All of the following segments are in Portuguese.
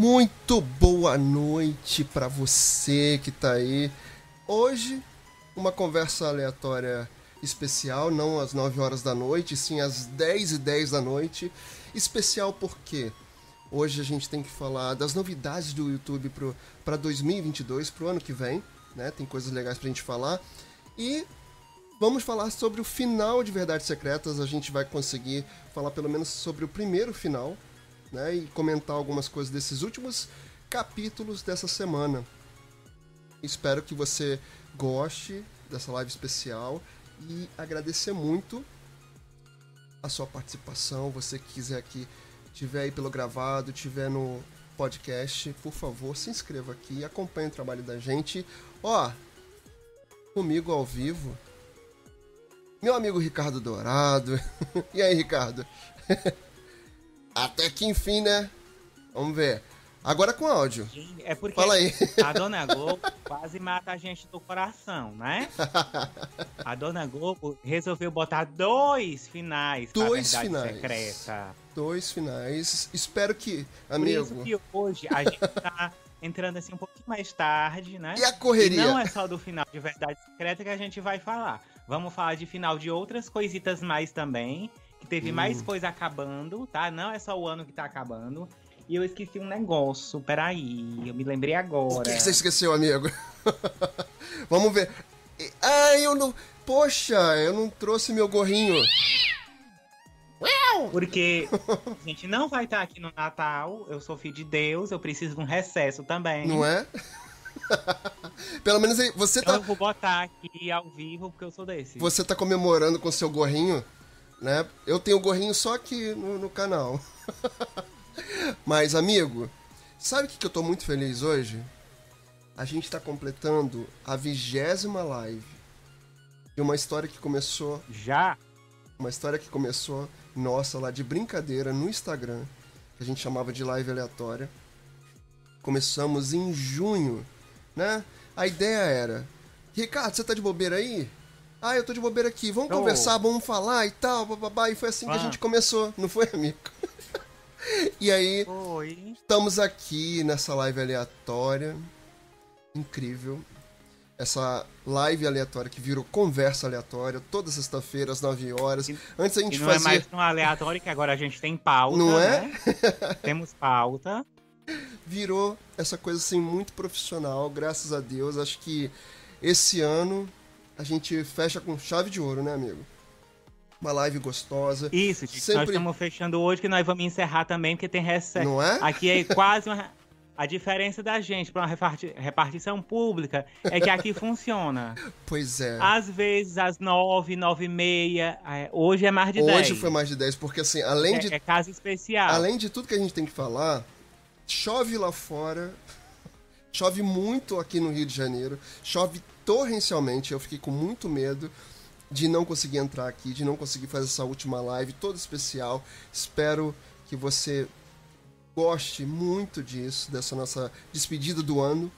Muito boa noite para você que tá aí. Hoje, uma conversa aleatória especial, não às 9 horas da noite, sim às 10 e 10 da noite. Especial porque hoje a gente tem que falar das novidades do YouTube para 2022, pro ano que vem, né? Tem coisas legais pra gente falar. E vamos falar sobre o final de Verdades Secretas. A gente vai conseguir falar pelo menos sobre o primeiro final, né? E comentar algumas coisas desses últimos capítulos dessa semana. Espero que você goste dessa live especial e agradecer muito a sua participação. Você que quiser aqui, tiver aí pelo gravado, tiver no podcast, por favor, se inscreva aqui, acompanhe o trabalho da gente. Ó, comigo ao vivo, meu amigo Ricardo Dourado. e aí, Ricardo? Até que enfim, né? Vamos ver. Agora com áudio. É porque Fala aí. a Dona Globo quase mata a gente do coração, né? A Dona Globo resolveu botar dois finais Dois pra finais. Secreta. Dois finais. Espero que, Por amigo. isso que hoje a gente tá entrando assim um pouquinho mais tarde, né? E a correria? E não é só do final de Verdade Secreta que a gente vai falar. Vamos falar de final de outras coisitas mais também. Que teve Hum. mais coisa acabando, tá? Não é só o ano que tá acabando. E eu esqueci um negócio, peraí. Eu me lembrei agora. O que, que você esqueceu, amigo? Vamos ver. Ah, eu não. Poxa, eu não trouxe meu gorrinho. Porque a gente não vai estar aqui no Natal. Eu sou filho de Deus, eu preciso de um recesso também. Não é? Pelo menos aí, você Então tá, eu vou botar aqui ao vivo, porque eu sou desse. você tá comemorando com seu gorrinho, né? Eu tenho o gorrinho só aqui no, no canal. Mas, amigo, sabe o que, que eu tô muito feliz hoje? A gente tá completando a vigésima live de uma história que começou Já? Uma história que começou, nossa, lá de brincadeira no Instagram, que a gente chamava de live aleatória. Começamos em junho, né? A ideia era: Ricardo, você tá de bobeira aí? Ah, eu tô de bobeira aqui, vamos Tô. conversar, vamos falar e tal, bababá. E foi assim que a Ah. gente começou, não foi, amigo? e aí, Oi. Estamos aqui nessa live aleatória. Incrível. Essa live aleatória que virou conversa aleatória, toda sexta-feira às 9 horas. Antes a E gente não é fazia. mais tão aleatório que agora a gente tem pauta. Não é? né? Temos pauta. Virou essa coisa assim muito profissional, graças a Deus. Acho que esse ano a gente fecha com chave de ouro, né, amigo? Uma live gostosa. Isso, gente. Sempre- Nós estamos fechando hoje que nós vamos encerrar também, porque tem recesso. Não é? Aqui é quase uma. A diferença da gente para uma reparti- repartição pública é que aqui funciona. Pois é. Às vezes, às nove, nove e meia. é, Hoje é mais de dez. Hoje foi mais de 10, porque assim, além de É, é caso especial. Além de tudo que a gente tem que falar, chove lá fora, chove muito aqui no Rio de Janeiro, chove torrencialmente. Eu fiquei com muito medo de não conseguir entrar aqui, de não conseguir fazer essa última live toda especial. Espero que você goste muito disso, dessa nossa despedida do ano.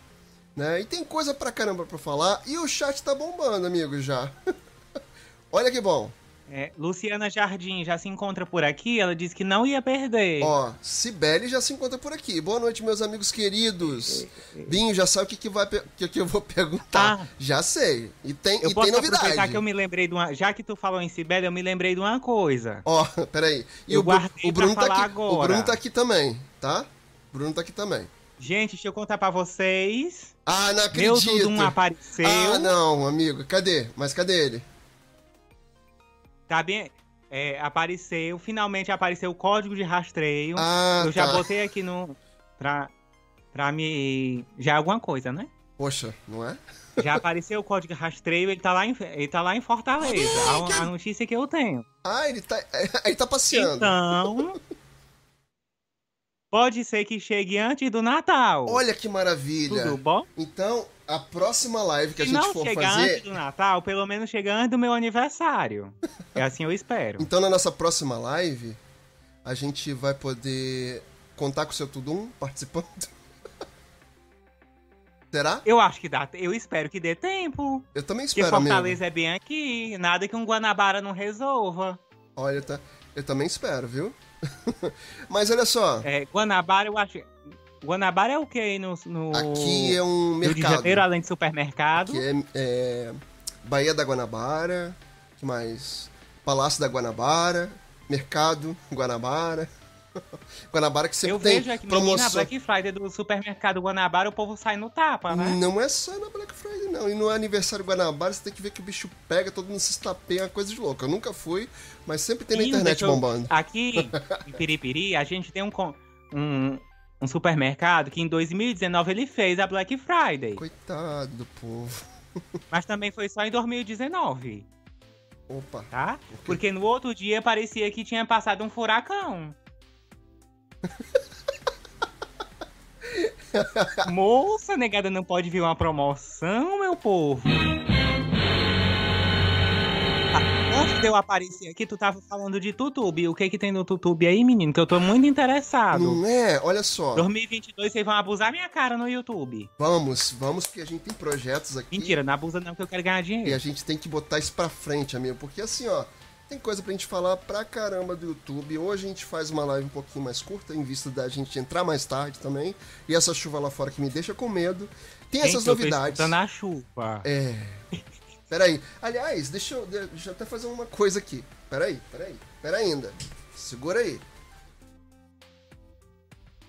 Né? E tem coisa pra caramba pra falar. E o chat tá bombando, amigo, já. Olha que bom. É, Luciana Jardim já se encontra por aqui. Ela disse que não ia perder. Ó, Cibele já se encontra por aqui. Boa noite, meus amigos queridos. Binho, já sabe o que, que, vai, que, que eu vou perguntar. Ah. Já sei. E tem, eu e posso tem novidade. aproveitar que eu me lembrei de uma. Já que tu falou em Sibéria, eu me lembrei de uma coisa. Ó, peraí. E Eu o, guardei o Bruno pra tá aqui. O agora. Bruno tá aqui também, tá? O Bruno tá aqui também. Gente, deixa eu contar pra vocês. Ah, não Meu acredito. Dudum apareceu. Ah, não, amigo. Cadê? Mas cadê ele? Tá bem? É, apareceu, finalmente apareceu o código de rastreio. Ah, eu já tá. botei aqui no. Pra, pra me. Já é alguma coisa, né? Poxa, não é? Já apareceu o código de rastreio, ele tá lá em, ele tá lá em Fortaleza. A, a notícia que eu tenho. Ah, ele tá, ele tá passeando. Então. Pode ser que chegue antes do Natal. Olha que maravilha. Tudo bom? Então, a próxima live que a Se gente não for chegar fazer. antes do Natal, pelo menos chega antes do meu aniversário. É assim eu espero. Então, na nossa próxima live, a gente vai poder contar com o seu Tudum participando. Será? Eu acho que dá. Eu espero que dê tempo. Eu também Porque espero, amigo. Fortaleza é bem aqui. Nada que um Guanabara não resolva. Olha, tá... eu também espero, viu? Mas olha só. É, Guanabara, eu acho. Guanabara é o que aí no, no Aqui é um Rio de mercado. Janeiro, além de supermercado? Que é, é Baía da Guanabara, que mais? Palácio da Guanabara, Mercado Guanabara. Guanabara que sempre Eu tem vejo aqui, promoção. Black Friday do supermercado Guanabara, o povo sai no tapa, né? Não é só na Black Friday, não. E no aniversário Guanabara, você tem que ver que o bicho pega, todo mundo se estapeia, é uma coisa de louco. Eu nunca fui, mas sempre tem na Menino, internet eu- bombando. Aqui, em Piripiri, a gente tem um, um, um supermercado que em 2019 ele fez a Black Friday. Coitado do povo. Mas também foi só em 2019, Opa. tá? Porque no outro dia parecia que tinha passado um furacão. Moça, negada não pode vir uma promoção, meu povo. Ah, Antes de eu aparecer aqui, tu tava falando de Tutube. O que que tem no Tutube aí, menino? Que eu tô muito interessado. Não é? Olha só. 2022 vocês vão abusar minha cara no YouTube. Vamos, vamos, porque a gente tem projetos aqui. Mentira, não abusa não que eu quero ganhar E dinheiro. a gente tem que botar isso pra frente, amigo. Porque assim, ó, tem coisa pra gente falar pra caramba do YouTube. Hoje a gente faz uma live um pouquinho mais curta, em vista da gente entrar mais tarde também. E essa chuva lá fora que me deixa com medo. Tem essas Gente, eu tô novidades. escutando a chuva. É. Peraí. Aliás, deixa eu, deixa eu até fazer uma coisa aqui. Peraí, peraí. Pera ainda. Segura aí.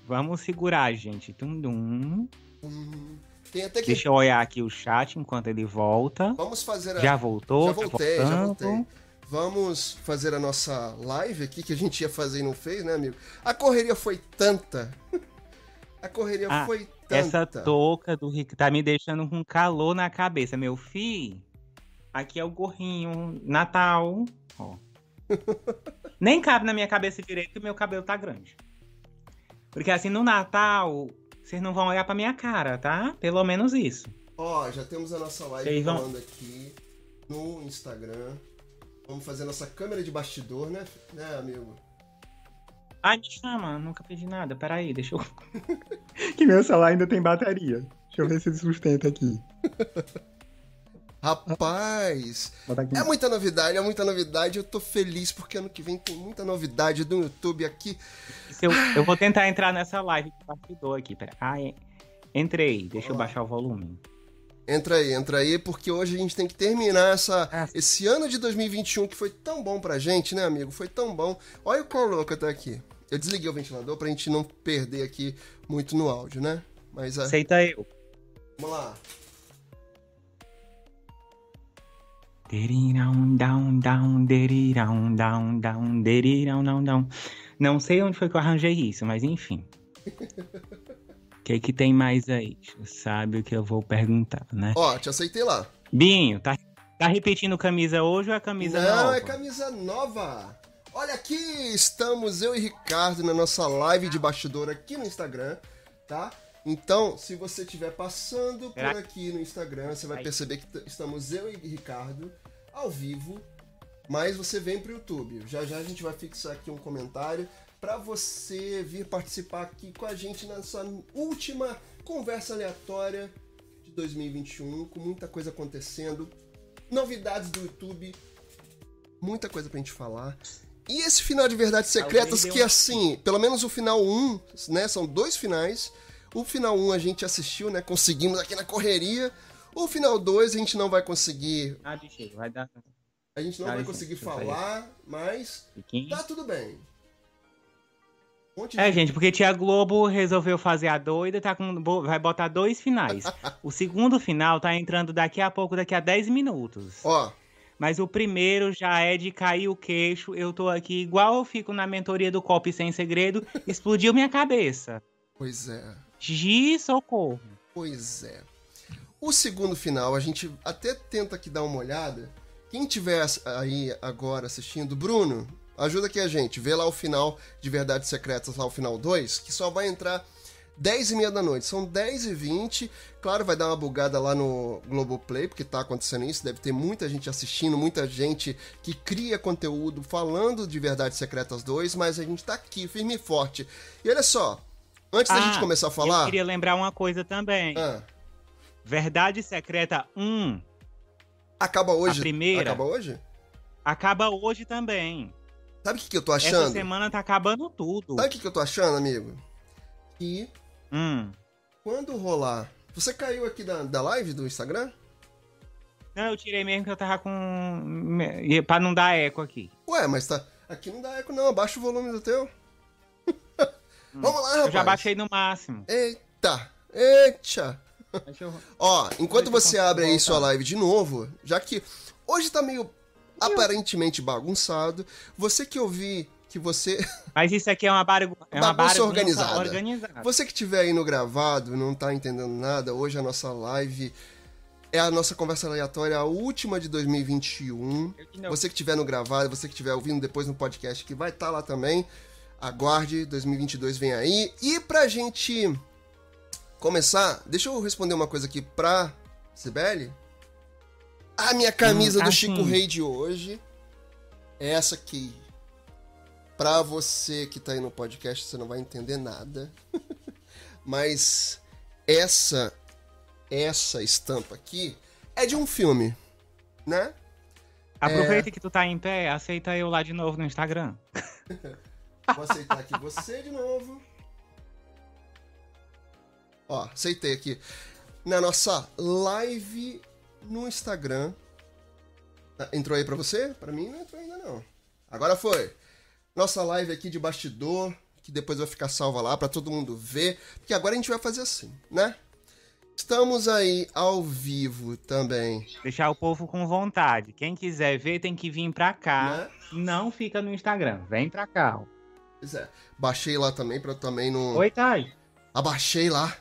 Vamos segurar, gente. Tum, dum. Hum, tem até que. Deixa eu olhar aqui o chat enquanto ele volta. Vamos fazer a. Já voltou? Já tá voltei, já voltando. voltei. Vamos fazer a nossa live aqui, que a gente ia fazer e não fez, né, amigo? A correria foi tanta. A correria Ah, foi tanta. Essa touca do Rick tá me deixando com calor na cabeça, meu filho. Aqui é o gorrinho Natal. Ó. Nem cabe na minha cabeça direito que meu cabelo tá grande. Porque assim, no Natal, vocês não vão olhar pra minha cara, tá? Pelo menos isso. Ó, já temos a nossa live vão- rolando aqui no Instagram. Vamos fazer nossa câmera de bastidor, né, né amigo? Ai, me chama, nunca pedi nada. Peraí, deixa eu. que meu celular ainda tem bateria. Deixa eu ver se ele sustenta aqui. Rapaz, é muita novidade, é muita novidade. Eu tô feliz porque ano que vem tem muita novidade do YouTube aqui. Eu, eu vou tentar entrar nessa live de bastidor aqui. Pera. Ah, é. Entrei. Deixa eu Olá. baixar o volume. Entra aí, entra aí, porque hoje a gente tem que terminar essa, Ah. esse ano de 2021 que foi tão bom pra gente, né, amigo? Foi tão bom. Olha o quão louco até aqui. Eu desliguei o ventilador pra gente não perder aqui muito no áudio, né? Mas ah, Aceita eu. vamos lá. Derirão, down, down, derirão, down, down, derirão, down, down. Não sei onde foi que eu arranjei isso, mas enfim. O que que tem mais aí? Sabe o que eu vou perguntar, né? Ó, te aceitei lá. Binho, tá, tá repetindo camisa hoje ou é camisa não, nova? é camisa nova. Olha aqui, estamos eu e Ricardo na nossa live de bastidor aqui no Instagram, tá? Então, se você estiver passando por aqui no Instagram, você vai perceber que estamos eu e Ricardo ao vivo, mas você vem pro YouTube. Já já a gente vai fixar aqui um comentário para você vir participar aqui com a gente nessa última conversa aleatória de 2021, com muita coisa acontecendo, novidades do YouTube, muita coisa pra gente falar. E esse final de Verdades Secretas, que assim, pelo menos o final 1, né? São dois finais. O final 1 a gente assistiu, né? Conseguimos aqui na correria. O final 2 a gente não vai conseguir. Ah, deixa, vai dar. A gente não Ah, vai conseguir falar, mas Fiquinho. tá tudo bem. Um monte É, de- gente, porque Tia Globo resolveu fazer a doida, tá com, vai botar dois finais. o segundo final tá entrando daqui a pouco, daqui a 10 minutos. Ó, Mas o primeiro já é de cair o queixo. Eu tô aqui igual eu fico na mentoria do Cop Sem Segredo. Explodiu minha cabeça. pois é. Gi, socorro. Pois é. O segundo final, a gente até tenta aqui dar uma olhada. Quem tiver aí agora assistindo, Bruno, ajuda aqui a gente. Vê lá o final de Verdades Secretas, lá o final 2, que só vai entrar 10 e meia da noite. São 10 e 20. Claro, vai dar uma bugada lá no Globoplay, porque tá acontecendo isso. Deve ter muita gente assistindo, muita gente que cria conteúdo falando de Verdades Secretas 2, mas a gente tá aqui, firme e forte. E olha só, antes da Ah, gente começar a Eu falar. queria lembrar uma coisa também. Ah, Verdade Secreta 1 acaba hoje. A primeira? Acaba hoje? acaba hoje também. Sabe o que, que eu tô Essa achando? semana tá acabando tudo. Sabe o que, que eu tô achando, amigo? Que Hum. Quando rolar. Você caiu aqui da, da live do Instagram? Não, eu tirei mesmo que eu tava com. Pra não dar eco aqui. Ué, mas tá. Aqui não dá eco, não. Abaixa o volume do teu. Vamos lá, rapaz. Eu já baixei no máximo. Eita! Eita! Eu- Ó, enquanto você abre aí sua live de novo, já que hoje tá meio aparentemente bagunçado, você que ouvir que você. Mas isso aqui é uma, é uma Bagunça organizada. organizada. Você que tiver aí no gravado, não tá entendendo nada, hoje a nossa live é a nossa conversa aleatória, a última de 2021. Eu que não- Você que tiver no gravado, você que estiver ouvindo depois no podcast, que vai estar lá também. Aguarde, 2022 vem aí. E pra gente começar, deixa eu responder uma coisa aqui pra Sibeli. A minha camisa Hum, do ah, Chico. Rei de hoje é essa aqui. Pra você que tá aí no podcast, você não vai entender nada. Mas essa essa estampa aqui é de um filme, né? Aproveita que tu tá em pé, aceita eu lá de novo no Instagram. Vou aceitar aqui você de novo. Ó, aceitei aqui. Na nossa live no Instagram. Ah, Entrou aí pra você? Pra mim não entrou ainda não. Agora foi. Nossa live aqui de bastidor, que depois vai ficar salva lá pra todo mundo ver. Porque agora a gente vai fazer assim, né? Estamos aí ao vivo também. Deixar o povo com vontade. Quem quiser ver tem que vir pra cá. Né? Não fica no Instagram. Vem pra cá. ó. Pois é. Baixei lá também pra eu também não. Oi, Thay. abaixei lá.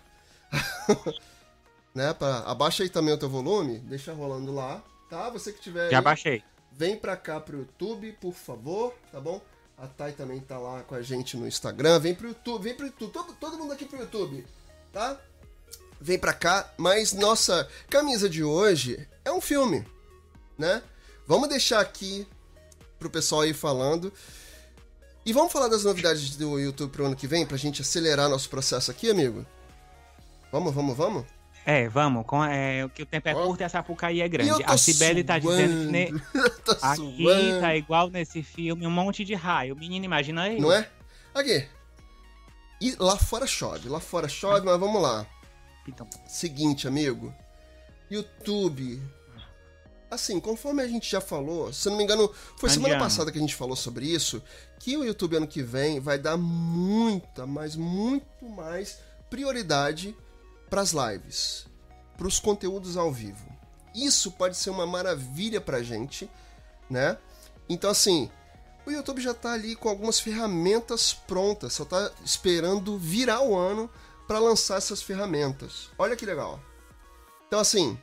né, pra, abaixa aí também o teu volume, deixa rolando lá, tá? Você que tiver Já aí, baixei. vem pra cá pro YouTube, por favor, tá bom? A Thay também tá lá com a gente no Instagram, vem pro YouTube, vem pro YouTube, todo, todo mundo aqui pro YouTube, tá? Vem pra cá, mas nossa camisa de hoje é um filme, né? Vamos deixar aqui pro pessoal aí falando. E vamos falar das novidades do YouTube pro ano que vem, pra gente acelerar nosso processo aqui, amigo? Vamos, vamos, vamos? É, vamos. Com, é, que o tempo é curto e a Sapucaí é grande. A Cibele tá dizendo que ne- aqui suando. tá igual nesse filme, um monte de raio. Menino, imagina aí. Não é? Aqui. E lá fora chove, lá fora chove, mas vamos lá. Então, Seguinte, amigo. YouTube. Assim, conforme a gente já falou, se não me engano, foi semana passada que a gente falou sobre isso, que o YouTube ano que vem vai dar muita, mas muito mais prioridade para as lives, para os conteúdos ao vivo. Isso pode ser uma maravilha pra gente, né? Então assim, o YouTube já tá ali com algumas ferramentas prontas, só tá esperando virar o ano para lançar essas ferramentas. Olha que legal. Então assim,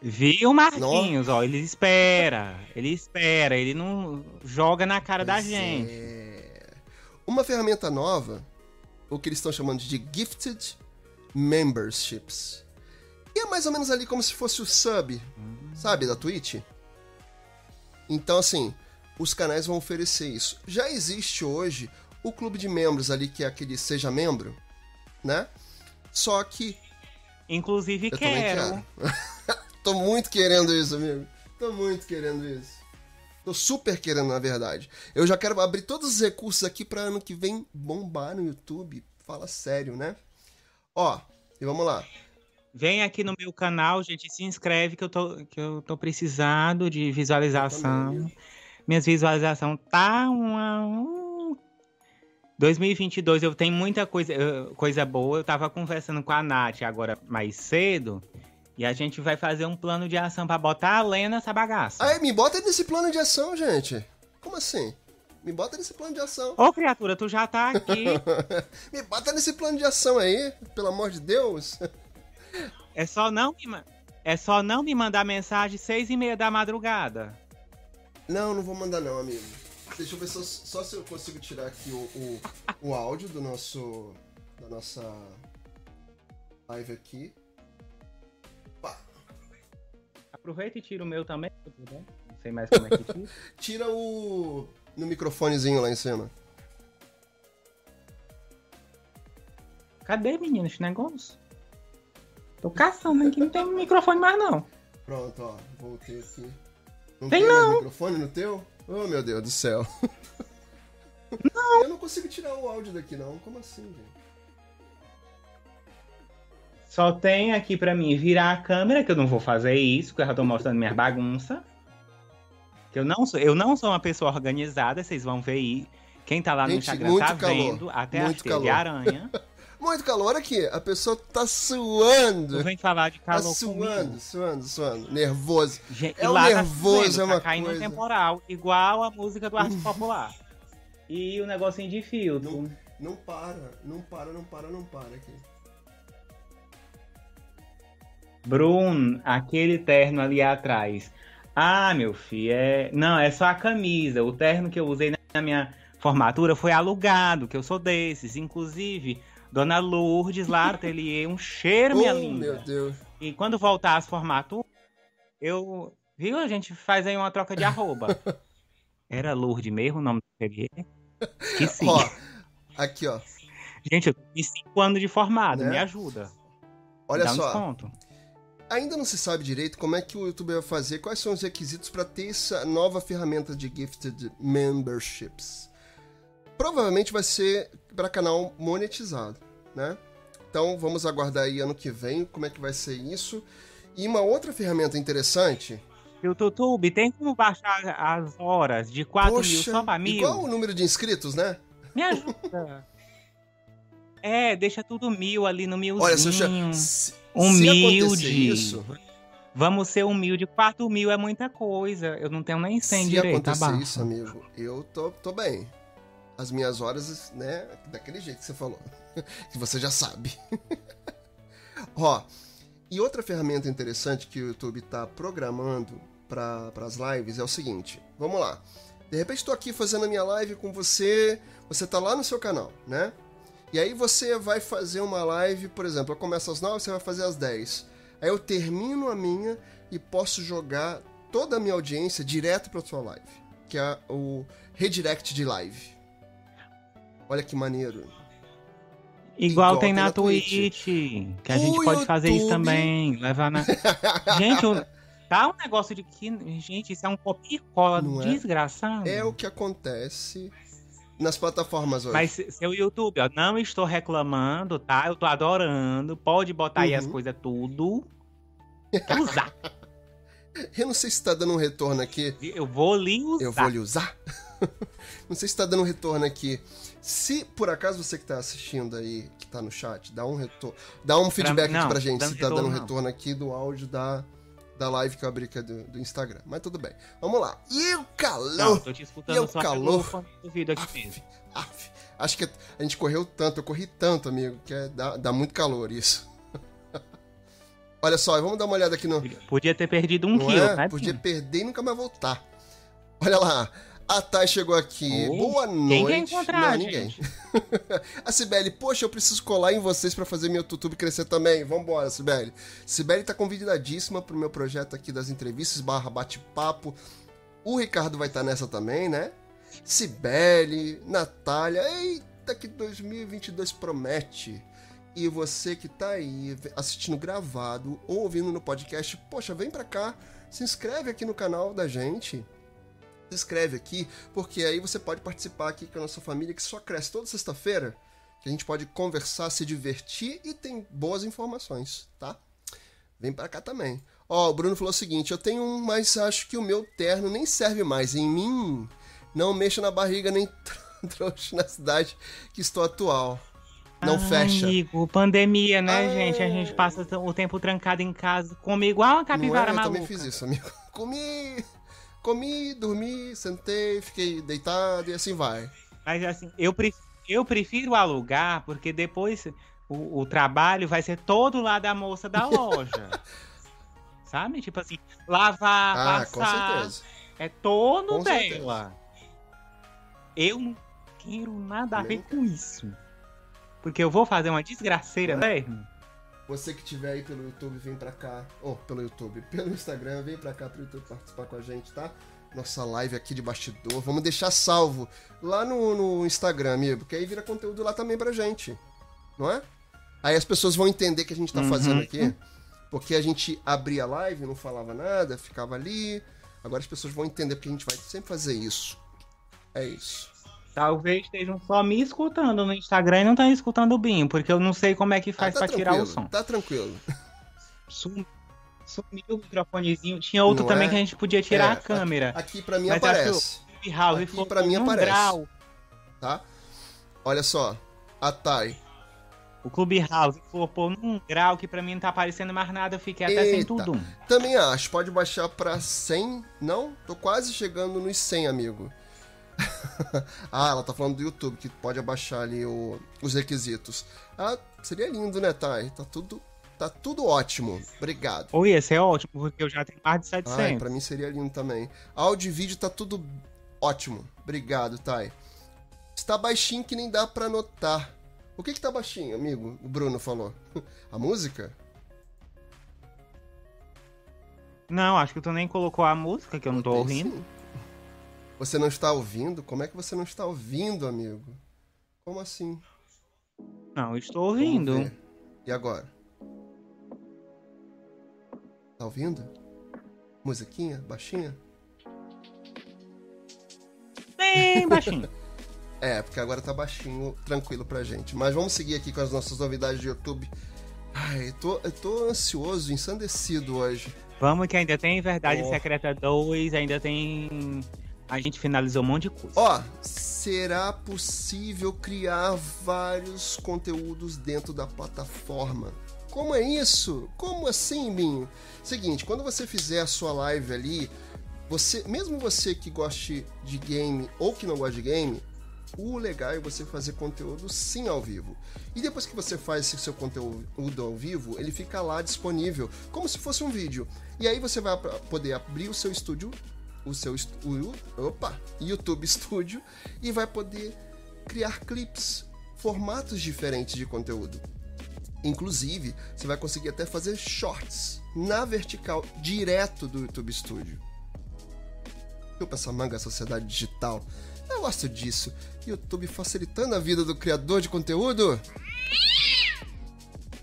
Viu, Marquinhos? Ó, ele espera. Ele espera. Ele não joga na cara da Pois gente. é. Uma ferramenta nova, o que eles estão chamando de Gifted Memberships. E é mais ou menos ali como se fosse o sub, sabe, da Twitch. Então, assim, os canais vão oferecer isso. Já existe hoje o clube de membros ali, que é aquele Seja Membro, né? Só que Inclusive, eu quero. quero. Tô muito querendo isso, amigo. Tô muito querendo isso. Tô super querendo, na verdade. Eu já quero abrir todos os recursos aqui pra ano que vem bombar no YouTube. Fala sério, né? Ó, e vamos lá. Vem aqui no meu canal, gente, se inscreve que eu tô, que eu tô precisando de visualização. Minhas visualizações tá uma... um- 2022 eu tenho muita coisa, coisa boa. Eu tava conversando com a Nath agora mais cedo. E a gente vai fazer um plano de ação pra botar a Lena nessa bagaça. Aí, me bota nesse plano de ação, gente. Como assim? Me bota nesse plano de ação. Ô, criatura, tu já tá aqui. Me bota nesse plano de ação aí, pelo amor de Deus. É só não me, é só não me mandar mensagem seis e meia da madrugada. Não, não vou mandar não, amigo. Deixa eu ver só, só se eu consigo tirar aqui o, o, o áudio do nosso. da nossa live aqui. Pá. Aproveita e tira o meu também. Não sei mais como é que tira. Tira o. no microfonezinho lá em cima. Cadê, menino, esse negócio? Tô caçando aqui, não tem microfone mais não. Pronto, ó. Voltei aqui. Não Tem mais não. microfone no teu? Oh, meu Deus do céu. Não. Eu não consigo tirar o áudio daqui, não. Como assim, gente? Só tem aqui pra mim virar a câmera, que eu não vou fazer isso, porque eu já tô mostrando minha bagunça. Eu não sou, eu não sou uma pessoa organizada, vocês vão ver aí. Quem tá lá no Gente, Instagram muito tá calor, vendo até as teias de aranha. Muito calor aqui. A pessoa tá suando. Tu vem falar de Tá calor suando, comigo. suando, suando. Nervoso. Gente, É o lá nervoso, tá, chovendo, é uma tá caindo coisa. temporal, igual a música do Arte Popular. E o negocinho de filtro. Não para, não para, não para, não para aqui. Bruno, aquele terno ali atrás. Ah, meu filho, é. Não, é só a camisa. O terno que eu usei na minha formatura foi alugado, que eu sou desses. Inclusive, Dona Lourdes lá no ateliê, um cheiro, minha oh, linda. meu Deus. E quando voltar as formaturas, eu. Viu? A gente faz aí uma troca de arroba. Era Lourdes mesmo o nome do ateliê? Que sim. Ó, aqui, ó. Gente, eu tenho cinco anos de formado, Né? me ajuda. Olha Dá um só. desconto. Ainda não se sabe direito como é que o YouTube vai fazer, quais são os requisitos para ter essa nova ferramenta de Gifted Memberships. Provavelmente vai ser para canal monetizado, né? Então vamos aguardar aí ano que vem como é que vai ser isso. E uma outra ferramenta interessante. E o YouTube tem como baixar as horas de 4 mil poxa, só pra mil? igual o número de inscritos, né? Me ajuda. é, deixa tudo mil ali no milzinho. Olha, se, se, se Humilde. acontecer isso, Vamos ser humilde. 4 mil é muita coisa. Eu não tenho nem 100 se direito, acontecer abaixo. isso, amigo, eu tô, tô bem. As minhas horas, né, daquele jeito que você falou. que você já sabe. Ó, e outra ferramenta interessante que o YouTube tá programando para as lives é o seguinte. Vamos lá. De repente estou aqui fazendo a minha live com você, você tá lá no seu canal, né? E aí você vai fazer uma live, por exemplo, eu começo às 9, você vai fazer às 10. Aí eu termino a minha e posso jogar toda a minha audiência direto para sua live, que é o redirect de live. Olha que maneiro. Igual, Igual tem na, Twitch. Que a gente O pode fazer isso YouTube- também. Levar na. gente, o- tá um negócio de que. Gente, isso é um copia e cola Não é? desgraçado. É o que acontece nas plataformas hoje. Mas se- seu YouTube, ó, não estou reclamando, tá? Eu tô adorando. Pode botar aí as Uhum. coisas tudo. Quero usar. Eu não sei se tá dando um retorno aqui. Eu vou lhe usar. Eu vou lhe usar. não sei se tá dando um retorno aqui. Se por acaso você que tá assistindo aí, que tá no chat, dá um retorno. Dá um feedback não, aqui pra gente se tá dando um retorno, não. aqui do áudio da, da live que eu abri aqui do, do Instagram. Mas tudo bem. Vamos lá. E o calor? Não, tô te E escutando o só calor? do vídeo aqui. Aff, aff. Acho que a gente correu tanto, eu corri tanto, amigo, que é, dá, dá muito calor isso. Olha só, vamos dar uma olhada aqui no, Podia ter perdido um Não quilo, é? né? Podia perder e nunca mais voltar. Olha lá, a Thay chegou aqui. Oi, Boa quem noite. quer encontrar, Não, ninguém. gente? a Sibeli, poxa, eu preciso colar em vocês pra fazer meu YouTube crescer também. Vambora, Sibeli. Sibeli tá convidadíssima pro meu projeto aqui das entrevistas barra bate-papo. O Ricardo vai estar nessa também, né? Sibeli, Natália. Eita, que 2022 promete. E você que tá aí assistindo gravado ou ouvindo no podcast, poxa, vem pra cá, se inscreve aqui no canal da gente. Se inscreve aqui, porque aí você pode participar aqui com a nossa família que só cresce toda sexta-feira, que a gente pode conversar, se divertir e tem boas informações, tá? Vem pra cá também. Ó, o Bruno falou o seguinte: eu tenho um, mas acho que o meu terno nem serve mais. Em mim, não mexo na barriga nem trouxe na cidade que estou atual. Não Ai, fecha. Amigo, pandemia, né, Ah. gente? A gente passa o tempo trancado em casa, come igual uma Não capivara é? Eu maluca. também fiz isso, amigo. Comi, comi, dormi, sentei, fiquei deitado e assim vai. Mas assim, eu prefiro, eu prefiro alugar, porque depois o, o trabalho vai ser todo lá da moça da loja. Sabe? Tipo assim, lavar, Ah, com passar. certeza. É todo Com certeza. dela. Eu não quero nada a ver Nem com isso. Porque eu vou fazer uma desgraceira é? mesmo. Você que estiver aí pelo YouTube, vem pra cá. Ou pelo YouTube, pelo Instagram, vem pra cá pro YouTube participar com a gente, tá? Nossa live aqui de bastidor. Vamos deixar salvo lá no, no Instagram, amigo, porque aí vira conteúdo lá também pra gente. Não é? Aí as pessoas vão entender que a gente tá Uhum. fazendo aqui. Porque a gente abria a live, não falava nada, ficava ali. Agora as pessoas vão entender porque a gente vai sempre fazer isso. É isso. Talvez estejam só me escutando no Instagram e não estão escutando o Binho, porque eu não sei como é que faz ah, tá pra tirar o som. Tá tranquilo. Sum, sumiu o microfonezinho. Tinha outro não também é? que a gente podia tirar é, a câmera. Aqui pra mim aparece. House aqui pra mim aparece. Grau. Tá? Olha só. A Thay. O Clubhouse flopou num grau que pra mim não tá aparecendo mais nada, eu fiquei até Eita. sem tudo. Também acho, pode baixar pra 100. Não? Tô quase chegando nos 100, amigo. ah, ela tá falando do YouTube, que pode abaixar ali o, os requisitos. Ah, seria lindo, né, Thay? Tá tudo, tá tudo ótimo. Obrigado. Ou ia ser ótimo, porque eu já tenho mais de 700. Ai, pra mim seria lindo também. Áudio e vídeo tá tudo ótimo. Obrigado, Thay. Está baixinho que nem dá pra notar. O que que tá baixinho, amigo? O Bruno falou. A música? Não, acho que tu nem colocou a música, que eu não tô ouvindo. Sim. Você não está ouvindo? Como é que você não está ouvindo, amigo? Como assim? Não, estou ouvindo. E agora? Tá ouvindo? Musiquinha? Baixinha? Bem baixinho. É, porque agora tá baixinho, tranquilo pra gente. Mas vamos seguir aqui com as nossas novidades de YouTube. Ai, eu tô, eu tô ansioso, ensandecido hoje. Vamos que ainda tem Verdade oh. Secreta 2, ainda tem. A gente finalizou um monte de coisa. Ó, será possível criar vários conteúdos dentro da plataforma? Como é isso? Como assim, Binho? Seguinte, quando você fizer a sua live ali, você, mesmo você que goste de game ou que não gosta de game, o legal é você fazer conteúdo sim ao vivo. E depois que você faz esse seu conteúdo ao vivo, ele fica lá disponível, como se fosse um vídeo. E aí você vai poder abrir o seu estúdio, o seu o, opa, YouTube Studio e vai poder criar clips, formatos diferentes de conteúdo. Inclusive, você vai conseguir até fazer shorts na vertical direto do YouTube Studio. Chupa essa manga, sociedade digital. Eu gosto disso. YouTube facilitando a vida do criador de conteúdo.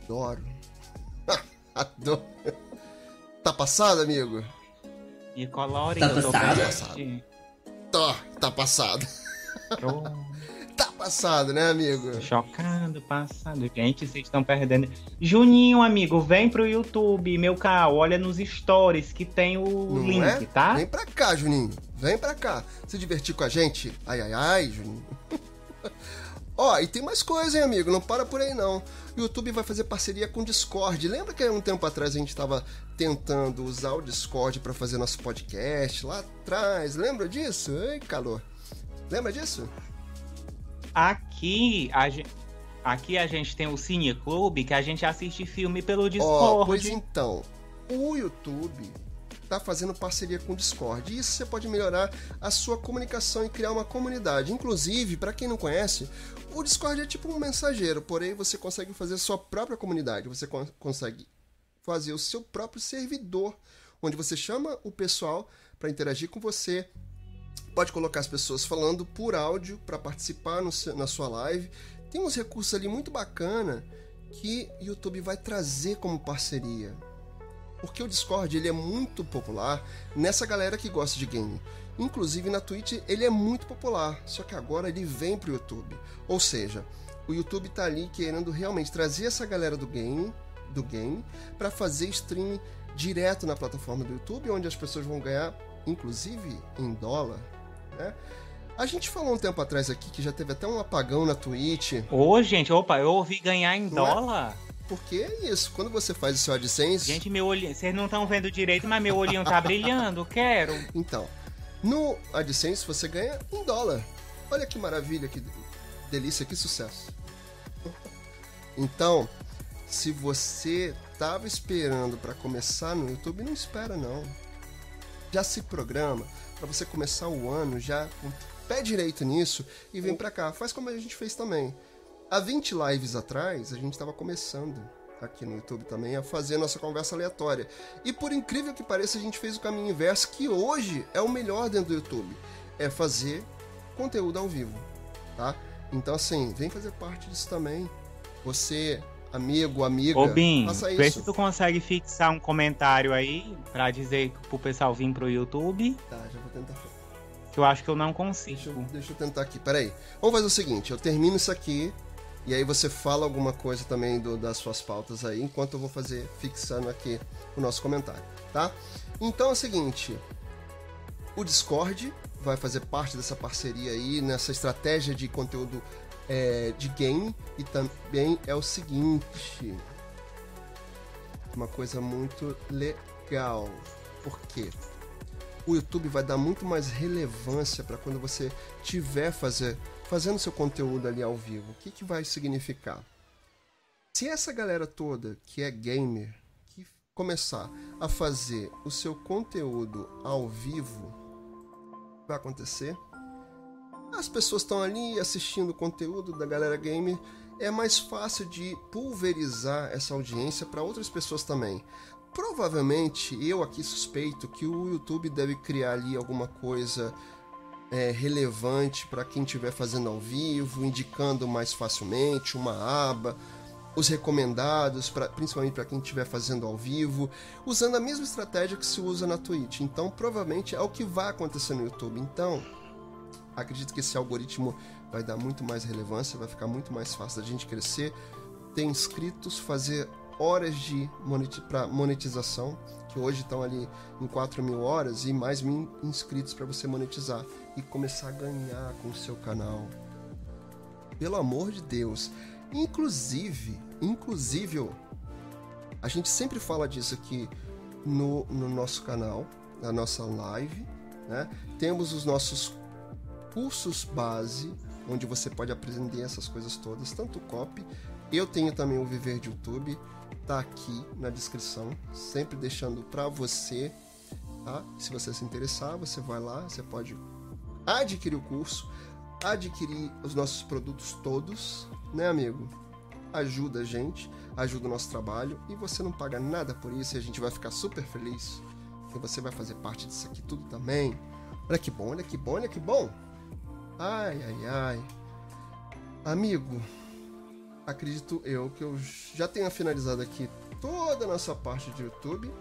Adoro. Adoro. Tá passado, amigo? E colore, tá passado? Tá passado. Tô, tá passado. tá passado, né, amigo? Chocado, passado. Gente, vocês estão perdendo. Juninho, amigo, vem pro YouTube, meu carro. Olha nos stories que tem o Não link, é? tá? Vem pra cá, Juninho. Vem pra cá. Se divertir com a gente. Ai, ai, ai, Juninho. Ó, oh, e tem mais coisa, hein, amigo? Não para por aí, não. O YouTube vai fazer parceria com o Discord. Lembra que há um tempo atrás a gente estava tentando usar o Discord para fazer nosso podcast lá atrás? Lembra disso? Ei, calor. Lembra disso? Aqui a gente, aqui a gente tem o Cine Clube que a gente assiste filme pelo Discord. Oh, pois então, o YouTube tá fazendo parceria com o Discord. E isso você pode melhorar a sua comunicação e criar uma comunidade. Inclusive, para quem não conhece, o Discord é tipo um mensageiro, porém você consegue fazer sua própria comunidade. Você con consegue fazer o seu próprio servidor, onde você chama o pessoal para interagir com você. Pode colocar as pessoas falando por áudio para participar no, na sua live. Tem uns recursos ali muito bacana que o YouTube vai trazer como parceria. Porque o Discord ele é muito popular nessa galera que gosta de game. Inclusive na Twitch ele é muito popular, só que agora ele vem pro YouTube. Ou seja, o YouTube tá ali querendo realmente trazer essa galera do game, do game, para fazer stream direto na plataforma do YouTube, onde as pessoas vão ganhar, inclusive em dólar, né? A gente falou um tempo atrás aqui que já teve até um apagão na Twitch. Ô, gente, opa, eu ouvi ganhar em não é? dólar. É? Porque é isso, quando você faz o seu AdSense. Gente, meu olhinho. Vocês não estão vendo direito, mas meu olhinho tá brilhando, quero. Então, no AdSense você ganha em dólar. Olha que maravilha, que delícia, que sucesso. Então, se você tava esperando para começar no YouTube, não espera não. Já se programa para você começar o ano já com pé direito nisso e vem para cá. Faz como a gente fez também. Há 20 lives atrás, a gente estava começando aqui no YouTube também a fazer nossa conversa aleatória. E por incrível que pareça, a gente fez o caminho inverso, que hoje é o melhor dentro do YouTube. É fazer conteúdo ao vivo, tá? Então assim, vem fazer parte disso também. Você, amigo, amiga, Ô, Bin, faça isso. Vê se tu consegue fixar um comentário aí pra dizer pro pessoal vir pro YouTube. Tá, já vou tentar. Que eu acho que eu não consigo. Deixa eu, deixa eu tentar aqui, peraí. Vamos fazer o seguinte, eu termino isso aqui e aí você fala alguma coisa também do, das suas pautas aí, enquanto eu vou fazer, fixando aqui o nosso comentário, tá? Então é o seguinte, o Discord vai fazer parte dessa parceria aí, nessa estratégia de conteúdo é, de game, e também é o seguinte, uma coisa muito legal, por quê? O YouTube vai dar muito mais relevância para quando você tiver fazer fazendo seu conteúdo ali ao vivo, o que, que vai significar? Se essa galera toda que é gamer que começar a fazer o seu conteúdo ao vivo, vai acontecer? As pessoas estão ali assistindo o conteúdo da galera gamer, é mais fácil de pulverizar essa audiência para outras pessoas também. Provavelmente eu aqui suspeito que o YouTube deve criar ali alguma coisa é, relevante para quem estiver fazendo ao vivo, indicando mais facilmente uma aba, os recomendados, pra, principalmente para quem estiver fazendo ao vivo, usando a mesma estratégia que se usa na Twitch. Então, provavelmente é o que vai acontecer no YouTube. Então, acredito que esse algoritmo vai dar muito mais relevância, vai ficar muito mais fácil da gente crescer, ter inscritos, fazer horas de para monetização, que hoje estão ali em 4 mil horas, e mais mil inscritos para você monetizar e começar a ganhar com o seu canal. Pelo amor de Deus. Inclusive, inclusive, a gente sempre fala disso aqui no, no nosso canal, na nossa live, né? Temos os nossos cursos base, onde você pode aprender essas coisas todas, tanto copy. Eu tenho também o Viver de YouTube, tá aqui na descrição, sempre deixando para você, tá? Se você se interessar, você vai lá, você pode adquirir o curso, adquirir os nossos produtos todos, né, amigo? Ajuda a gente, ajuda o nosso trabalho e você não paga nada por isso e a gente vai ficar super feliz que você vai fazer parte disso aqui tudo também. Olha que bom, olha que bom, olha que bom. Ai, ai, ai. Amigo, acredito eu que eu já tenha finalizado aqui toda a nossa parte de YouTube.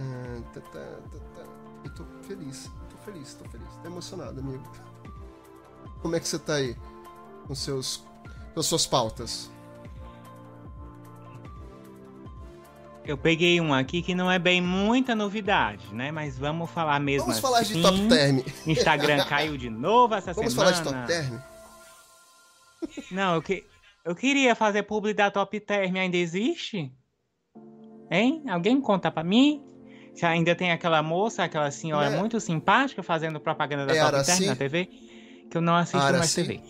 Ah, tá, tá, tá, tô feliz feliz, tô feliz. Tô emocionado, amigo. Como é que você tá aí? Com seus. com suas pautas? Eu peguei um aqui que não é bem muita novidade, né? Mas vamos falar mesmo Vamos falar de assim. top term. Instagram caiu de novo essa vamos semana. Vamos falar de top term? Não, eu, que... eu queria fazer publi da top term. Ainda existe? Hein? Alguém conta pra mim? Se ainda tem aquela moça, aquela senhora é. muito simpática fazendo propaganda da é Top Term na TV, que eu não assisto Araci? mais TV.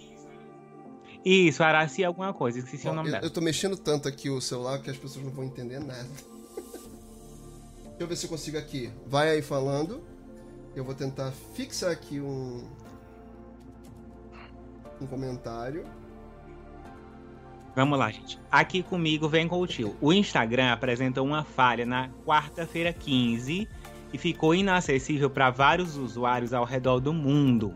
Isso, Araci é alguma coisa, esqueci Bom, o nome eu, dela. Eu tô mexendo tanto aqui o celular que as pessoas não vão entender nada. Deixa eu ver se eu consigo aqui. Vai aí falando. Eu vou tentar fixar aqui um um comentário. Vamos lá, gente. Aqui comigo vem com o tio. O Instagram apresentou uma falha na quarta-feira 15 e ficou inacessível para vários usuários ao redor do mundo.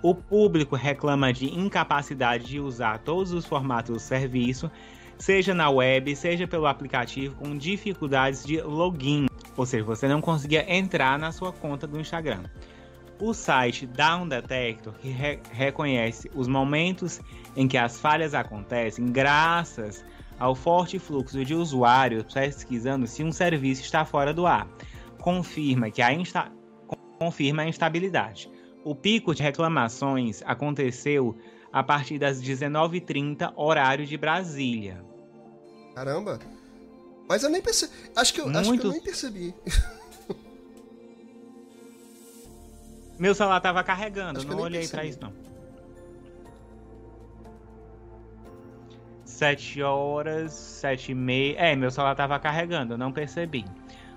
O público reclama de incapacidade de usar todos os formatos do serviço, seja na web, seja pelo aplicativo, com dificuldades de login. Ou seja, você não conseguia entrar na sua conta do Instagram. O site Down Detector, que re reconhece os momentos em que as falhas acontecem graças ao forte fluxo de usuários pesquisando se um serviço está fora do ar, confirma que a insta confirma a instabilidade. O pico de reclamações aconteceu a partir das 19h30, horário de Brasília. Caramba! Mas eu nem percebi. Acho que eu, acho que eu nem percebi. Meu celular tava carregando, Acho não olhei para isso não. 7 horas, 7 e meia. É, meu celular tava carregando, não percebi.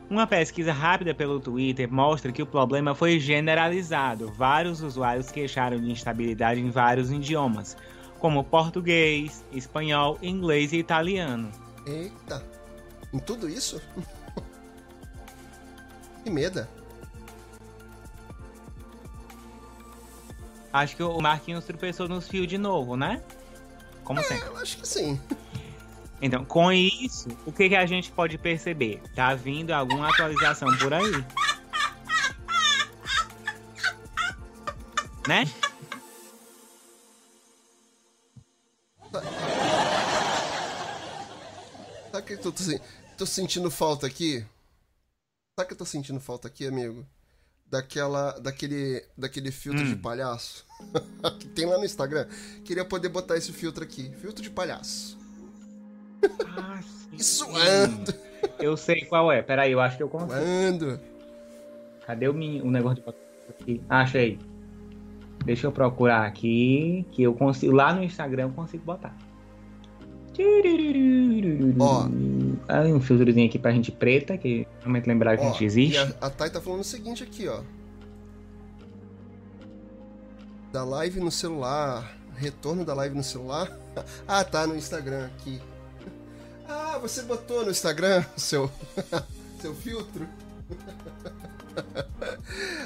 Uma pesquisa rápida pelo Twitter mostra que o problema foi generalizado. Vários usuários queixaram de instabilidade em vários idiomas, como português, espanhol, inglês e italiano. Eita! Em tudo isso? que medo! Acho que o Marquinhos tropeçou nos fios de novo, né? Como é, sempre. Eu acho que sim. Então, com isso, o que, que a gente pode perceber? Tá vindo alguma atualização por aí. né? Sabe o que eu tô, tô sentindo falta aqui? Sabe o que eu tô sentindo falta aqui, amigo? Daquela, daquele, daquele filtro hum. de palhaço que tem lá no Instagram. Queria poder botar esse filtro aqui. Filtro de palhaço. Ah, sim. Isso ando. Eu sei qual é. Peraí, eu acho que eu consigo. Ando. Cadê o, o negócio de aqui? Ah, achei. Deixa eu procurar aqui. Que eu consigo. Lá no Instagram eu consigo botar. Ó. Ah, um filtrozinho aqui pra gente preta, que realmente lembrar que ó, a gente existe. a, a Thay tá falando o seguinte aqui, ó. Da live no celular. Retorno da live no celular. ah, tá, no Instagram aqui. Ah, você botou no Instagram seu, seu filtro?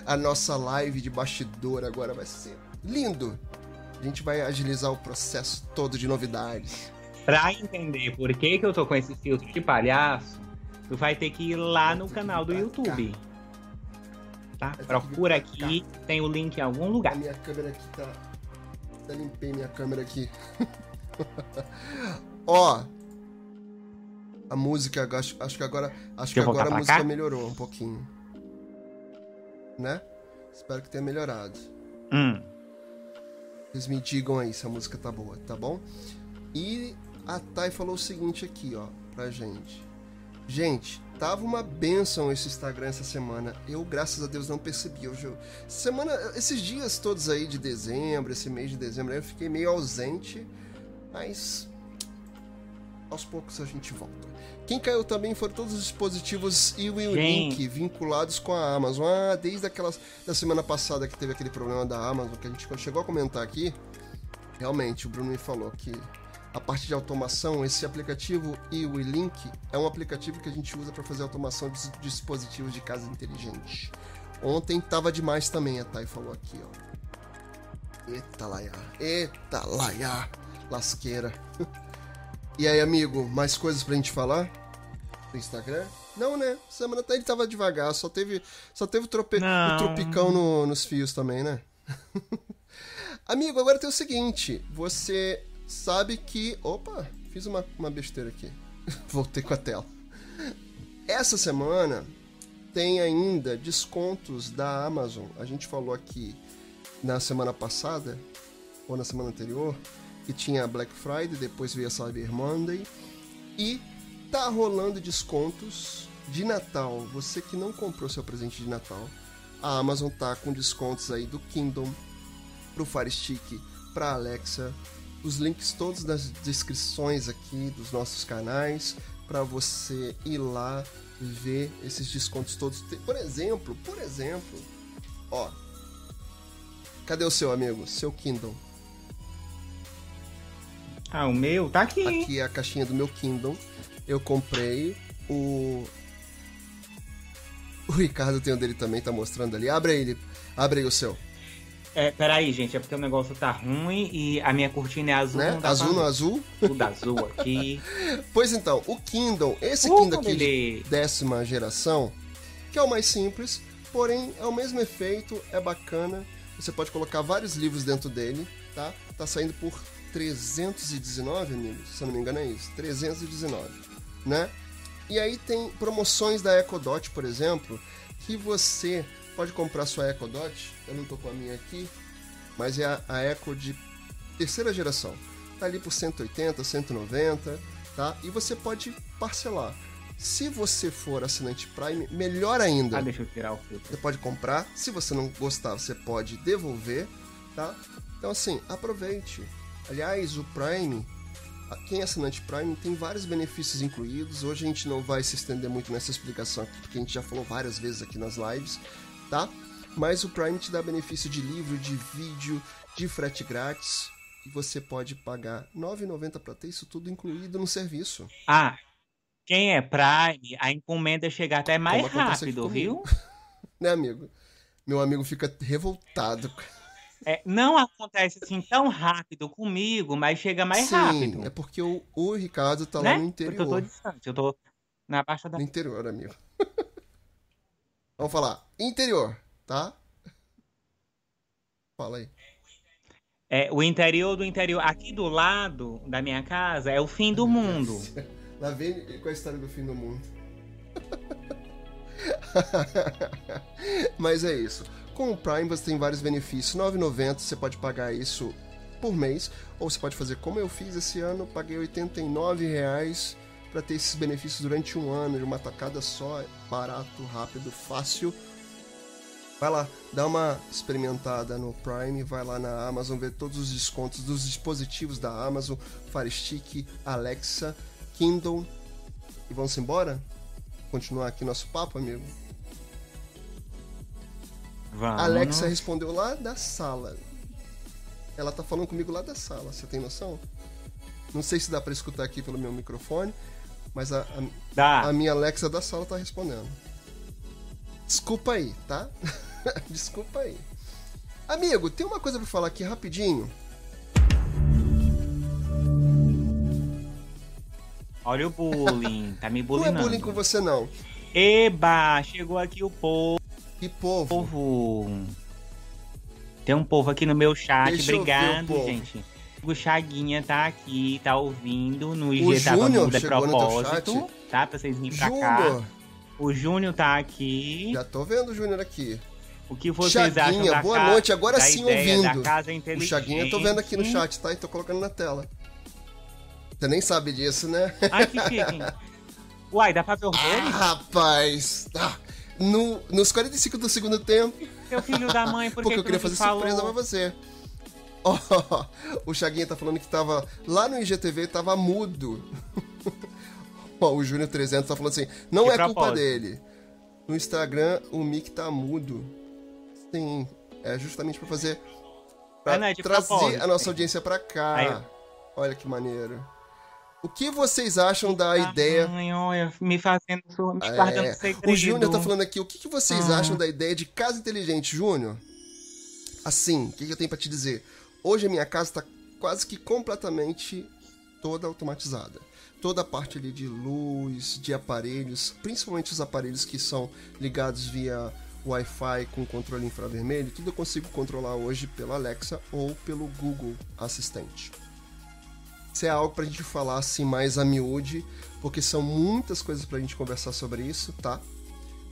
a nossa live de bastidor agora vai ser lindo. A gente vai agilizar o processo todo de novidades. Pra entender por que, que eu tô com esse filtro de palhaço, tu vai ter que ir lá no canal do YouTube. Tá? Procura aqui, tem o link em algum lugar. A minha câmera aqui tá. Até limpei minha câmera aqui. Ó. A música, acho, acho que agora. Acho que agora a música cá? melhorou um pouquinho. Né? Espero que tenha melhorado. Hum. Vocês me digam aí se a música tá boa, tá bom? E a Thay falou o seguinte aqui, ó, pra gente. Gente, tava uma benção esse Instagram essa semana. Eu, graças a Deus, não percebi. Eu, semana, esses dias todos aí de dezembro, esse mês de dezembro, eu fiquei meio ausente, mas aos poucos a gente volta. Quem caiu também foram todos os dispositivos e o Link vinculados com a Amazon. Ah, desde aquelas da semana passada que teve aquele problema da Amazon que a gente chegou a comentar aqui. Realmente, o Bruno me falou que a parte de automação, esse aplicativo e o Link é um aplicativo que a gente usa para fazer automação de dispositivos de casa inteligente. Ontem tava demais também, a Thay falou aqui, ó. Eita laia, eita laia, lasqueira. e aí, amigo, mais coisas pra gente falar? No Instagram? Não, né? Semana até ele tava devagar, só teve, só teve o, trope... o tropicão no, nos fios também, né? amigo, agora tem o seguinte, você sabe que. Opa, fiz uma, uma besteira aqui. Voltei com a tela. Essa semana tem ainda descontos da Amazon. A gente falou aqui na semana passada, ou na semana anterior, que tinha Black Friday, depois veio a Cyber Monday. E tá rolando descontos de Natal. Você que não comprou seu presente de Natal, a Amazon tá com descontos aí do Kingdom, pro Fire Stick, pra Alexa, os links todos nas descrições aqui dos nossos canais para você ir lá ver esses descontos todos. Por exemplo, por exemplo, ó, cadê o seu amigo, seu Kindle? Ah, o meu tá aqui. Aqui é a caixinha do meu Kindle. Eu comprei o o Ricardo tem o dele também, tá mostrando ali. Abre ele, abre aí o seu. É, peraí, gente, é porque o negócio tá ruim e a minha cortina é azul. Né? azul no azul? Tudo azul aqui. pois então, o Kindle, esse uh, Kindle aqui de décima geração, que é o mais simples, porém é o mesmo efeito, é bacana. Você pode colocar vários livros dentro dele, tá? Tá saindo por 319, amigos, se eu não me engano é isso, 319, né? E aí tem promoções da EcoDot, por exemplo, que você pode comprar sua Echo Dot. Eu não tô com a minha aqui, mas é a, a Echo de terceira geração. Tá ali por 180, 190, tá? E você pode parcelar. Se você for assinante Prime, melhor ainda. Ah, deixa eu tirar o filtro. Você pode comprar. Se você não gostar, você pode devolver, tá? Então assim, aproveite. Aliás, o Prime quem é assinante Prime tem vários benefícios incluídos. Hoje a gente não vai se estender muito nessa explicação aqui, porque a gente já falou várias vezes aqui nas lives tá? Mas o Prime te dá benefício de livro, de vídeo, de frete grátis. E você pode pagar R$ 9,90 para ter isso tudo incluído no serviço. Ah, quem é Prime, a encomenda chega até mais rápido, viu? né, amigo? Meu amigo fica revoltado. É, não acontece assim tão rápido comigo, mas chega mais Sim, rápido. É porque o, o Ricardo tá né? lá no interior. Porque eu tô distante, eu tô na baixa da. No interior, amigo. Vamos falar interior, tá? Fala aí. É, o interior do interior, aqui do lado da minha casa, é o fim do mundo. Lá vem com a história do fim do mundo. Mas é isso. Com o Prime você tem vários benefícios. R$ 9,90 você pode pagar isso por mês, ou você pode fazer como eu fiz esse ano, paguei R$ 89,00 para ter esses benefícios durante um ano, de uma tacada só, barato, rápido, fácil. Vai lá, dá uma experimentada no Prime, vai lá na Amazon ver todos os descontos dos dispositivos da Amazon, Fire Stick, Alexa, Kindle. E vamos embora? Continuar aqui nosso papo, amigo? Vamos. Alexa respondeu lá da sala. Ela tá falando comigo lá da sala, você tem noção? Não sei se dá para escutar aqui pelo meu microfone, mas a, a, a minha Alexa da sala tá respondendo. Desculpa aí, tá? Desculpa aí. Amigo, tem uma coisa pra falar aqui rapidinho. Olha o bullying, tá me bullying. Não é bullying com você, não. Eba, chegou aqui o povo. Que povo? povo. Tem um povo aqui no meu chat, Deixa obrigado, gente. O Chaguinha tá aqui, tá ouvindo no IG o Tava Muda Propósito, tá? Pra vocês virem pra Júnior. cá. O Júnior tá aqui. Já tô vendo o Júnior aqui. O que vocês Chaguinha, acham da boa noite, agora sim ouvindo. casa o Chaguinha eu tô vendo aqui no chat, tá? E tô colocando na tela. Você nem sabe disso, né? Ai, que chique. Uai, dá pra ver o Ah, rapaz. Ah, no, nos 45 do segundo tempo. Seu filho da mãe, por Porque que eu queria fazer surpresa pra você. Oh, o Chaguinha tá falando que tava lá no IGTV, tava mudo. oh, o Júnior 300 tá falando assim: não De é culpa dele. No Instagram, o mic tá mudo. Sim, é justamente pra fazer. Pra É, é de trazer propósito, a nossa sim. audiência pra cá. Aí Olha que maneiro. O que vocês acham da ideia olha, me fazendo, me É, segredo. O Júnior tá falando aqui, o que, que vocês Ah. acham da ideia de casa inteligente, Júnior? Assim, o que, que eu tenho pra te dizer? Hoje a minha casa tá quase que completamente toda automatizada. Toda a parte ali de luz, de aparelhos, principalmente os aparelhos que são ligados via Wi-Fi com controle infravermelho, tudo eu consigo controlar hoje pela Alexa ou pelo Google Assistente. Isso é algo pra gente falar assim mais a miúde, porque são muitas coisas pra gente conversar sobre isso, tá?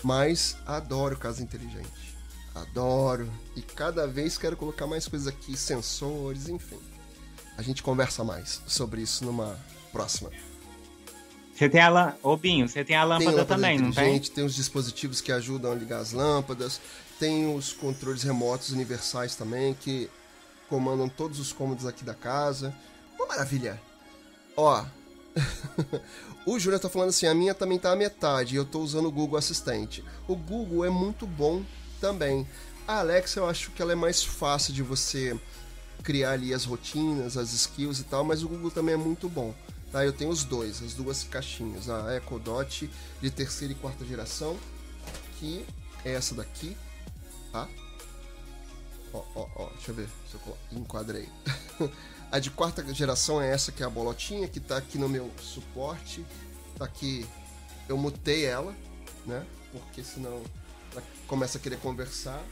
Mas adoro casa inteligente. Adoro. E cada vez quero colocar mais coisas aqui, sensores, enfim. A gente conversa mais sobre isso numa próxima. Você tem a lâmpada. Ô, Binho, você tem a Tem lâmpada lâmpada também, não tem? tem os dispositivos que ajudam a ligar as lâmpadas, tem os controles remotos universais também, que comandam todos os cômodos aqui da casa. Uma maravilha! Ó, o Júnior tá falando assim, a minha também tá a metade, e eu tô usando o Google Assistente. O Google é muito bom também. A Alexa eu acho que ela é mais fácil de você criar ali as rotinas, as skills e tal, mas o Google também é muito bom. Tá? Eu tenho os dois, as duas caixinhas, a Echo Dot de terceira e quarta geração, que é essa daqui, tá? Ó, ó, ó, deixa eu ver se eu enquadrei. a de quarta geração é essa que é a bolotinha, que tá aqui no meu suporte. Tá aqui, eu mutei ela, né? Porque senão ela começa a querer conversar.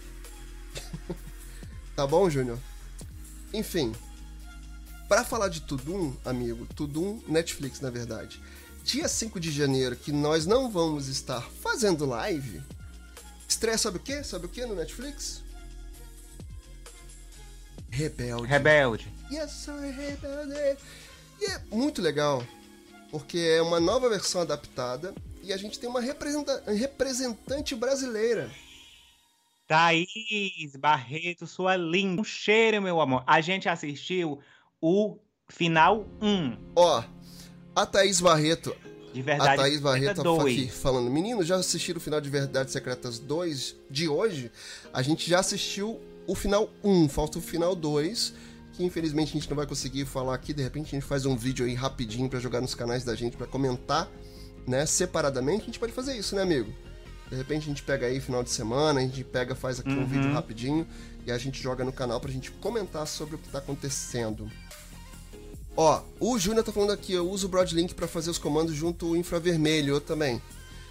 tá bom, Júnior? Enfim, Pra falar de Tudum, amigo, Tudum Netflix, na verdade. Dia 5 de janeiro, que nós não vamos estar fazendo live. Estreia, sabe o quê? Sabe o quê no Netflix? Rebelde. Rebelde. Yes, sou rebelde. E é muito legal, porque é uma nova versão adaptada e a gente tem uma representa- representante brasileira. Thaís Barreto, sua linda. Um cheiro, meu amor. A gente assistiu o final 1. Ó, a Thaís Barreto, De verdade. a Thaís Barreto tá 2. aqui falando, menino, já assistiram o final de Verdades Secretas 2 de hoje? A gente já assistiu o final 1, falta o final 2, que infelizmente a gente não vai conseguir falar aqui, de repente a gente faz um vídeo aí rapidinho pra jogar nos canais da gente, pra comentar, né, separadamente, a gente pode fazer isso, né, amigo? De repente a gente pega aí final de semana, a gente pega, faz aqui um Uhum. vídeo rapidinho e a gente joga no canal pra gente comentar sobre o que tá acontecendo. Ó, o Júnior tá falando aqui, eu uso o Broadlink pra fazer os comandos junto ao infravermelho, eu também.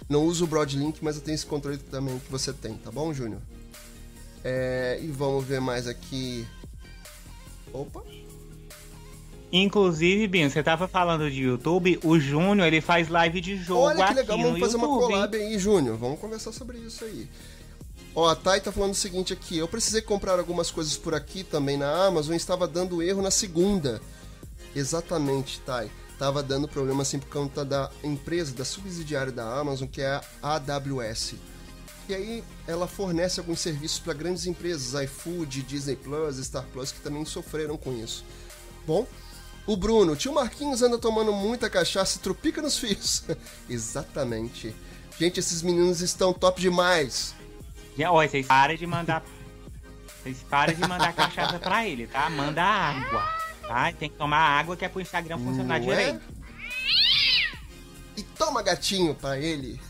Não uso o Broadlink, mas eu tenho esse controle também que você tem, tá bom, Júnior? É, e vamos ver mais aqui. Opa. Inclusive, Binho, você tava falando de YouTube, o Júnior, ele faz live de jogo Olha que aqui legal, vamos fazer YouTube. uma collab aí, Júnior. Vamos conversar sobre isso aí. Ó, a Thay tá falando o seguinte aqui. Eu precisei comprar algumas coisas por aqui também na Amazon e estava dando erro na segunda. Exatamente, Thay. Tava dando problema assim por conta da empresa, da subsidiária da Amazon, que é a AWS. E aí ela fornece alguns serviços para grandes empresas, iFood, Disney Plus, Star Plus, que também sofreram com isso. Bom, o Bruno, tio Marquinhos anda tomando muita cachaça e tropica nos fios. Exatamente. Gente, esses meninos estão top demais. Já, Olha, vocês param de mandar. Vocês param de mandar cachaça pra ele, tá? Manda água. Tá? Tem que tomar água que é pro Instagram funcionar Não é? direito. E toma gatinho pra ele.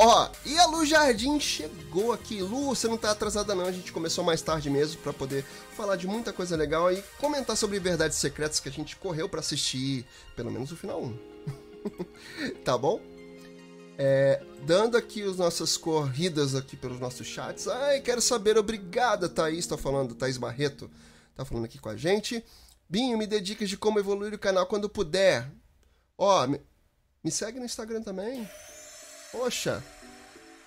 Ó, e a Lu Jardim chegou aqui. Lu, você não tá atrasada não, a gente começou mais tarde mesmo pra poder falar de muita coisa legal e comentar sobre verdades secretas que a gente correu pra assistir, pelo menos o final 1. tá bom? É, dando aqui as nossas corridas aqui pelos nossos chats. Ai, quero saber, obrigada, Thaís, tá falando, Thaís Barreto, tá falando aqui com a gente. Binho, me dê dicas de como evoluir o canal quando puder. Ó, me, me segue no Instagram também. Poxa,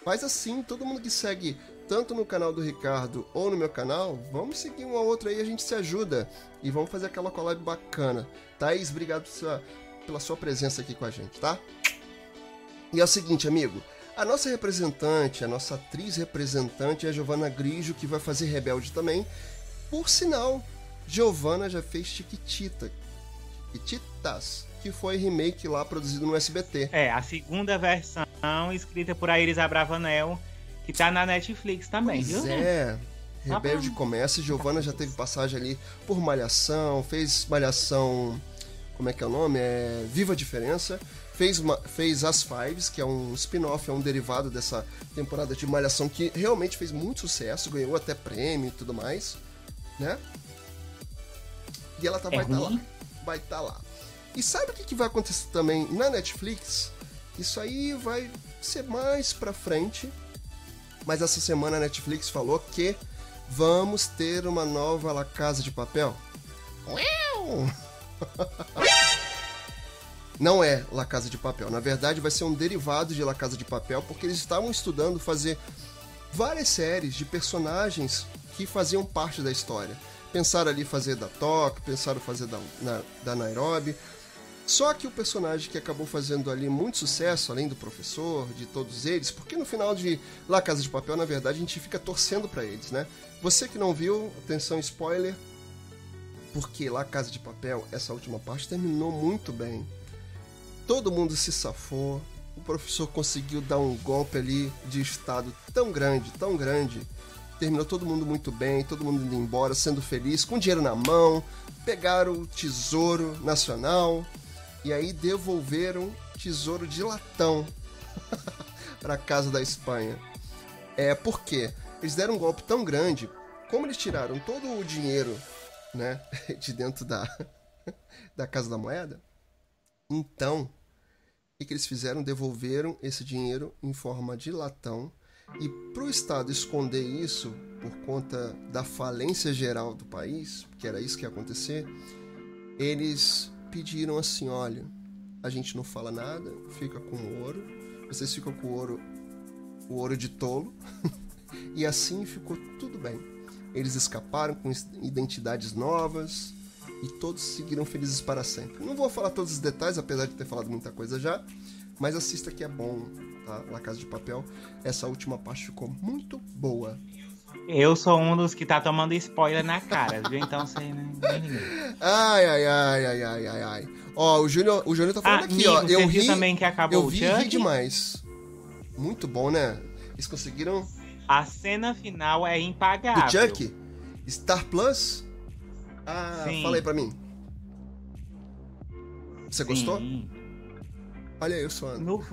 faz assim, todo mundo que segue tanto no canal do Ricardo ou no meu canal, vamos seguir um ao outro aí, a gente se ajuda. E vamos fazer aquela collab bacana. Thaís, obrigado pela sua, pela sua presença aqui com a gente, tá? E é o seguinte, amigo. A nossa representante, a nossa atriz representante é a Giovanna Grigio, que vai fazer Rebelde também. Por sinal, Giovanna já fez Chiquitita. Chiquititas, que foi remake lá produzido no SBT. É, a segunda versão escrita por Iris Abravanel, que tá na Netflix também, Pois viu? é. Tá Rebelde bom. começa, Giovanna já teve passagem ali por Malhação, fez Malhação, como é que é o nome? É Viva a Diferença. Fez, uma- fez As Fives, que é um spin-off, é um derivado dessa temporada de Malhação que realmente fez muito sucesso, ganhou até prêmio e tudo mais, né? E ela tá, É vai estar ruim? lá. Vai estar lá. E sabe o que, que vai acontecer também na Netflix? Isso aí vai ser mais pra frente. Mas essa semana a Netflix falou que vamos ter uma nova La Casa de Papel. Não é La Casa de Papel. Na verdade, vai ser um derivado de La Casa de Papel, porque eles estavam estudando fazer várias séries de personagens que faziam parte da história. Pensaram ali fazer da Tok, pensaram fazer da, na- da Nairobi. Só que o personagem que acabou fazendo ali muito sucesso, além do professor, de todos eles, porque no final de La Casa de Papel, na verdade, a gente fica torcendo pra eles, né? Você que não viu, atenção spoiler, porque La Casa de Papel, essa última parte terminou muito bem. Todo mundo se safou, o professor conseguiu dar um golpe ali de estado tão grande, tão grande. Terminou todo mundo muito bem, todo mundo indo embora, sendo feliz, com dinheiro na mão, pegaram o tesouro nacional e aí devolveram tesouro de latão para casa da Espanha. É porque eles deram um golpe tão grande, como eles tiraram todo o dinheiro, né, de dentro da da casa da moeda, então o que, eles fizeram? Devolveram esse dinheiro em forma de latão e para o Estado esconder isso por conta da falência geral do país, que era isso que ia acontecer, eles pediram assim: olha, a gente não fala nada, fica com o ouro, vocês ficam com o ouro, o ouro de tolo, e assim ficou tudo bem. Eles escaparam com identidades novas e todos seguiram felizes para sempre. Não vou falar todos os detalhes, apesar de ter falado muita coisa já, mas assista que é bom, tá? La Casa de Papel. Essa última parte ficou muito boa. Eu sou um dos que tá tomando spoiler na cara, viu? Então você não ninguém. Ai, ai, ai, ai, ai, ai, ai. Ó, o Júnior, o Júnior tá falando aqui, Amigo, ó. Eu ri, também que acabou eu o vi ri demais. Muito bom, né? Eles conseguiram A cena final é impagável. do Chuck? Star Plus? Ah, Sim. fala aí pra mim. Você gostou? Sim. Olha aí, eu sou No-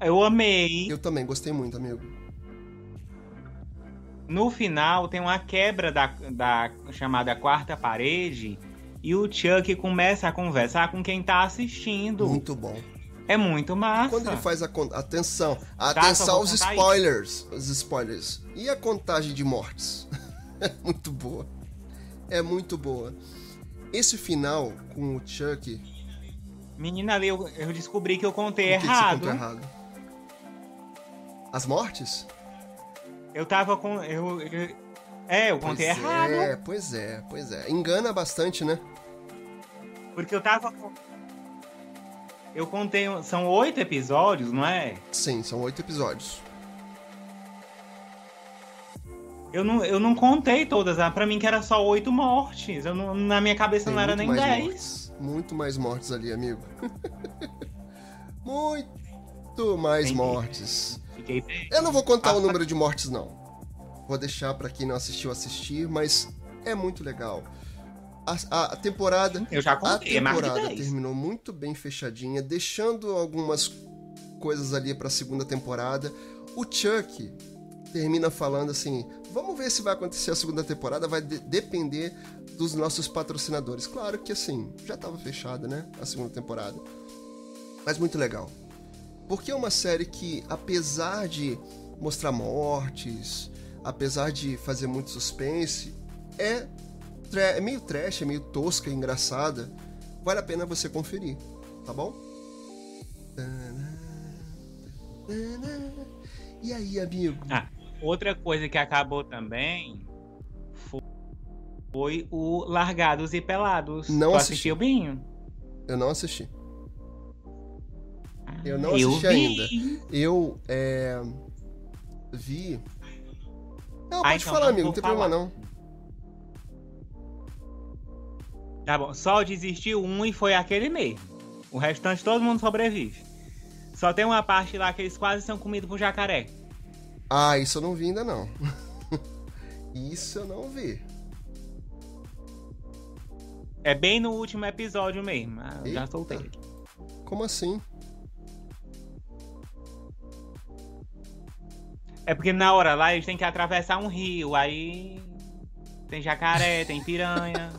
Eu amei. Eu também gostei muito, amigo. No final tem uma quebra da, da chamada quarta parede e o Chuck começa a conversar com quem tá assistindo. Muito bom. É muito massa. Quando ele faz a conta. Atenção! Atenção aos spoilers! Os spoilers. E a contagem de mortes? é muito boa. É muito boa. Esse final com o Chuck. Menina, ali eu, eu descobri que eu contei que errado. Que errado. As mortes? Eu tava com. Eu, eu é, eu contei pois errado. É, pois é, pois é. Engana bastante, né? Porque eu tava com. Eu contei. São oito episódios, não é? Sim, são oito episódios. Eu não, eu não contei todas, ah, pra mim que era só oito mortes. Eu não, na minha cabeça Tem não era nem dez. Mortes. Muito mais mortes ali, amigo. muito mais Entendi. mortes. Fiquei Eu não vou contar ah, o número de mortes, não. Vou deixar para quem não assistiu assistir, mas é muito legal. A, a temporada. Eu já contei, a temporada terminou muito bem fechadinha, deixando algumas coisas ali para a segunda temporada. O Chuck termina falando assim: vamos ver se vai acontecer a segunda temporada, vai de depender dos nossos patrocinadores. Claro que assim, já estava fechada, né? A segunda temporada. Mas muito legal. Porque é uma série que, apesar de mostrar mortes, apesar de fazer muito suspense, é é meio trash, é meio tosca, é engraçada. Vale a pena você conferir, tá bom? E aí, amigo? Ah, outra coisa que acabou também foi o Largados e Pelados. Não tu assisti. assistiu Binho? Eu não assisti. Eu não eu assisti vi. ainda. Eu é, vi. Não, ah, pode então, falar, amigo, não tem falar. problema não. Tá bom, só desistiu um e foi aquele mesmo. O restante todo mundo sobrevive. Só tem uma parte lá que eles quase são comidos por jacaré. Ah, isso eu não vi ainda não. isso eu não vi. É bem no último episódio mesmo. Ah, eu já soltei. Como assim? É porque na hora lá eles têm que atravessar um rio, aí tem jacaré, tem piranha.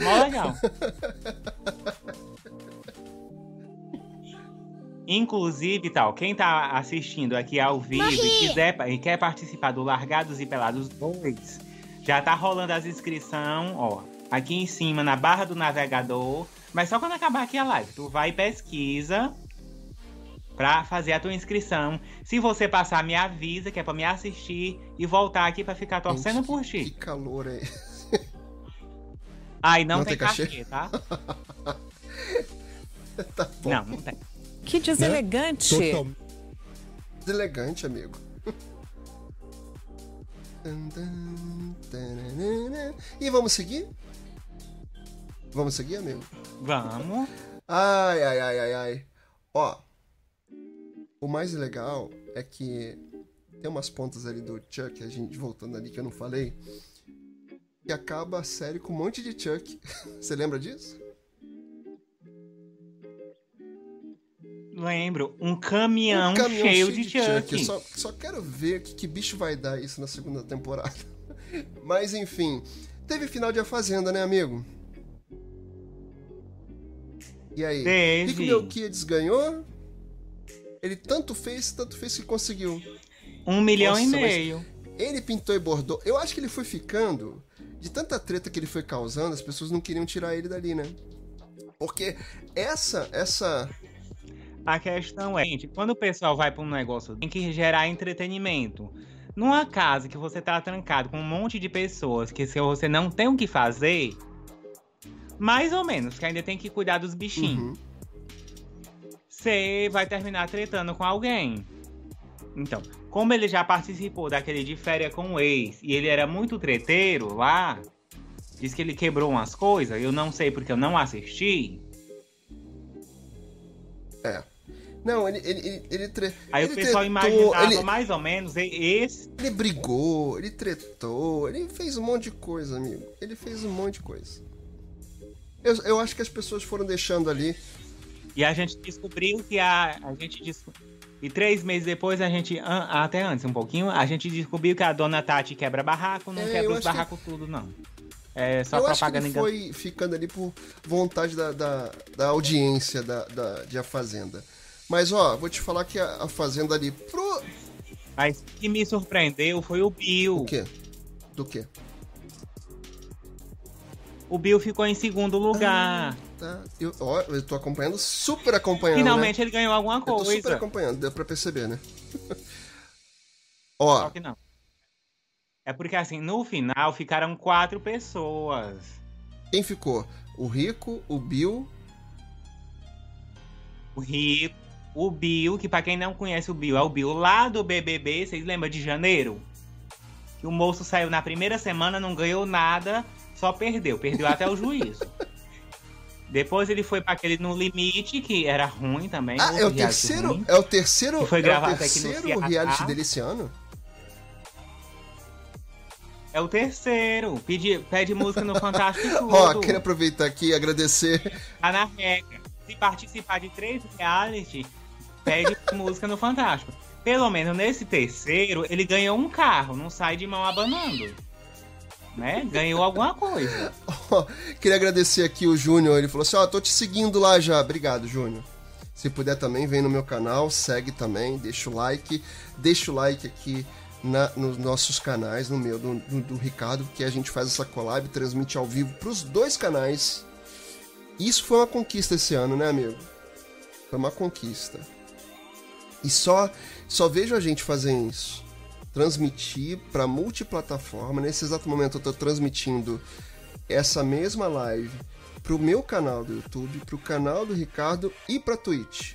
Mó legal. Inclusive, tal, quem tá assistindo aqui ao vivo e quiser e quer participar do Largados e Pelados 2, já tá rolando as inscrições, ó, aqui em cima na barra do navegador. Mas só quando acabar aqui a live, tu vai e pesquisa pra fazer a tua inscrição. Se você passar, me avisa que é pra me assistir e voltar aqui pra ficar torcendo Gente, por ti. Que calor é Ai, não, não tem, tem cachê, cachê tá? tá não, não tem. Que deselegante. Né? Deselegante, amigo. E vamos seguir? Vamos seguir, amigo? Vamos. Ai, ai, ai, ai, ai. Ó, o mais legal é que tem umas pontas ali do Chuck, a gente voltando ali que eu não falei, e acaba a série com um monte de Chuck. Você lembra disso? Lembro. Um caminhão, um caminhão cheio, cheio, de, de Chuck. Chuck. Só, só, quero ver que, que bicho vai dar isso na segunda temporada. Mas enfim. Teve final de A Fazenda, né, amigo? E aí? Teve. O que o Melquiades ganhou? Ele tanto fez, tanto fez que conseguiu. Um milhão Nossa, e meio. Ele pintou e bordou. Eu acho que ele foi ficando. De tanta treta que ele foi causando, as pessoas não queriam tirar ele dali, né? Porque essa. essa a questão é, gente, quando o pessoal vai para um negócio, tem que gerar entretenimento. Numa casa que você tá trancado com um monte de pessoas que se você não tem o que fazer, mais ou menos, que ainda tem que cuidar dos bichinhos. Uhum. Você vai terminar tretando com alguém. Então, como ele já participou daquele de férias com o ex e ele era muito treteiro lá, diz que ele quebrou umas coisas, eu não sei porque eu não assisti. É. Não, ele, ele, ele, ele tre... Aí ele o pessoal tretou, imaginava ele... mais ou menos esse. Ele brigou, ele tretou, ele fez um monte de coisa, amigo. Ele fez um monte de coisa. Eu, eu acho que as pessoas foram deixando ali. E a gente descobriu que a. A gente descobriu. E três meses depois, a gente. Até antes, um pouquinho, a gente descobriu que a dona Tati quebra barraco, não é, quebra os barracos que... tudo, não. É só eu propaganda acho que ele foi ficando ali por vontade da, da, da audiência da, da, de A Fazenda. Mas, ó, vou te falar que a, a Fazenda ali pro... Mas o que me surpreendeu foi o Bill. O quê? Do quê? O Bill ficou em segundo lugar. Ah, tá. Eu, ó, eu tô acompanhando, super acompanhando. Finalmente né? ele ganhou alguma coisa. Eu tô super acompanhando, deu pra perceber, né? ó. Só que não. É porque assim, no final ficaram quatro pessoas. Quem ficou? O Rico, o Bill. O Rico, o Bill, que para quem não conhece o Bill, é o Bill lá do BBB, vocês lembram de janeiro? Que o moço saiu na primeira semana, não ganhou nada, só perdeu, perdeu até o juízo. Depois ele foi para aquele no limite, que era ruim também. Ah, é o terceiro? Ruim, é o terceiro? Que foi gravado é o terceiro aqui no reality dele esse ano? É o terceiro. Pede, pede música no Fantástico. Ó, quero aproveitar aqui e agradecer. Tá na regra. Se participar de três reality, pede música no Fantástico. Pelo menos nesse terceiro, ele ganhou um carro, não sai de mão abanando. Né? Ganhou alguma coisa. Queria agradecer aqui o Júnior. Ele falou assim: Ó, oh, tô te seguindo lá já. Obrigado, Júnior. Se puder também, vem no meu canal, segue também, deixa o like. Deixa o like aqui na, nos nossos canais, no meu, do, do, do, Ricardo, que a gente faz essa collab, transmite ao vivo para os dois canais. Isso foi uma conquista esse ano, né, amigo? Foi uma conquista. E só, só vejo a gente fazer isso. Transmitir para multiplataforma. Nesse exato momento eu estou transmitindo essa mesma live para o meu canal do YouTube, para o canal do Ricardo e para Twitch.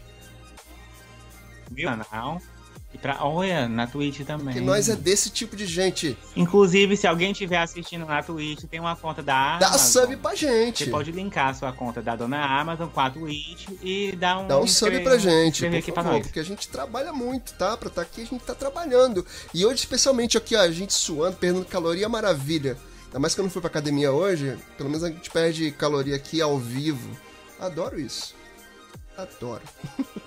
Meu canal pra, olha, na Twitch também. Que nós é desse tipo de gente. Inclusive, se alguém estiver assistindo na Twitch, tem uma conta da Amazon. Dá sub pra gente. Você pode linkar a sua conta da dona Amazon com a Twitch e dar um. Dá um sub pra gente, por favor, porque a gente trabalha muito, tá? Pra estar tá aqui, a gente tá trabalhando. E hoje, especialmente aqui, ó, a gente suando, perdendo caloria, maravilha. Ainda mais que eu não fui pra academia hoje, pelo menos a gente perde caloria aqui ao vivo. Adoro isso. Adoro.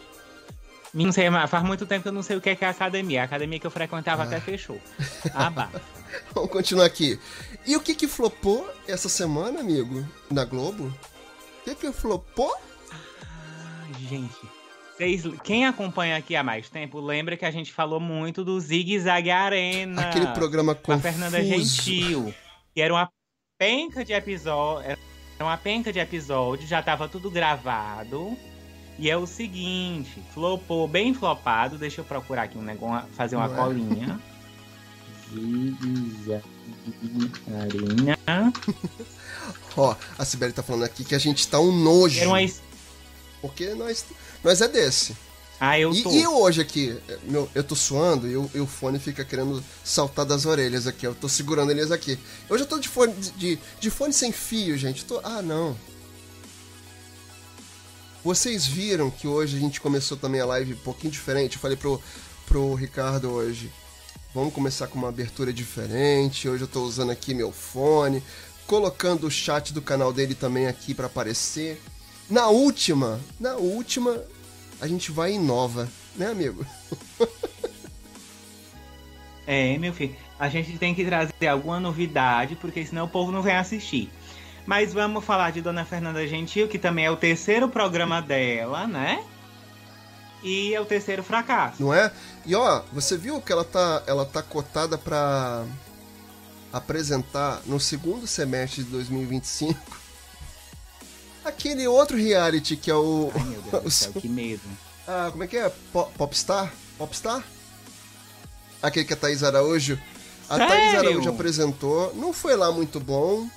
Não sei, faz muito tempo que eu não sei o que é, que é a academia. A academia que eu frequentava ah. até fechou. Ah, Vamos continuar aqui. E o que que flopou essa semana, amigo? Na Globo? O que que flopou? Ah, gente. Vocês, quem acompanha aqui há mais tempo lembra que a gente falou muito do Zig Zag Arena. Aquele programa com a Fernanda Gentil. Que era uma penca de episódio. Era uma penca de episódio, já tava tudo gravado. E é o seguinte, flopou bem flopado. Deixa eu procurar aqui um negócio, fazer uma Ué. colinha. Ó, a Sibeli tá falando aqui que a gente tá um nojo. Uma... Porque nós, nós é desse. Ah, eu tô. E, e eu hoje aqui, meu, eu tô suando e o, e o, fone fica querendo saltar das orelhas aqui. Eu tô segurando eles aqui. Hoje eu tô de fone, de, de fone sem fio, gente. Tô, ah, não. Vocês viram que hoje a gente começou também a live um pouquinho diferente? Eu falei pro, pro Ricardo hoje. Vamos começar com uma abertura diferente. Hoje eu tô usando aqui meu fone, colocando o chat do canal dele também aqui para aparecer. Na última, na última, a gente vai em nova, né, amigo? é, meu filho, a gente tem que trazer alguma novidade, porque senão o povo não vem assistir. Mas vamos falar de Dona Fernanda Gentil, que também é o terceiro programa dela, né? E é o terceiro fracasso. Não é? E ó, você viu que ela tá, ela tá cotada para apresentar no segundo semestre de 2025 aquele outro reality que é o. Ai, meu Deus do céu, que medo. Ah, como é que é? Popstar? Popstar? Aquele que a Thaís Araújo. A Sério? Thaís Araújo apresentou, não foi lá muito bom.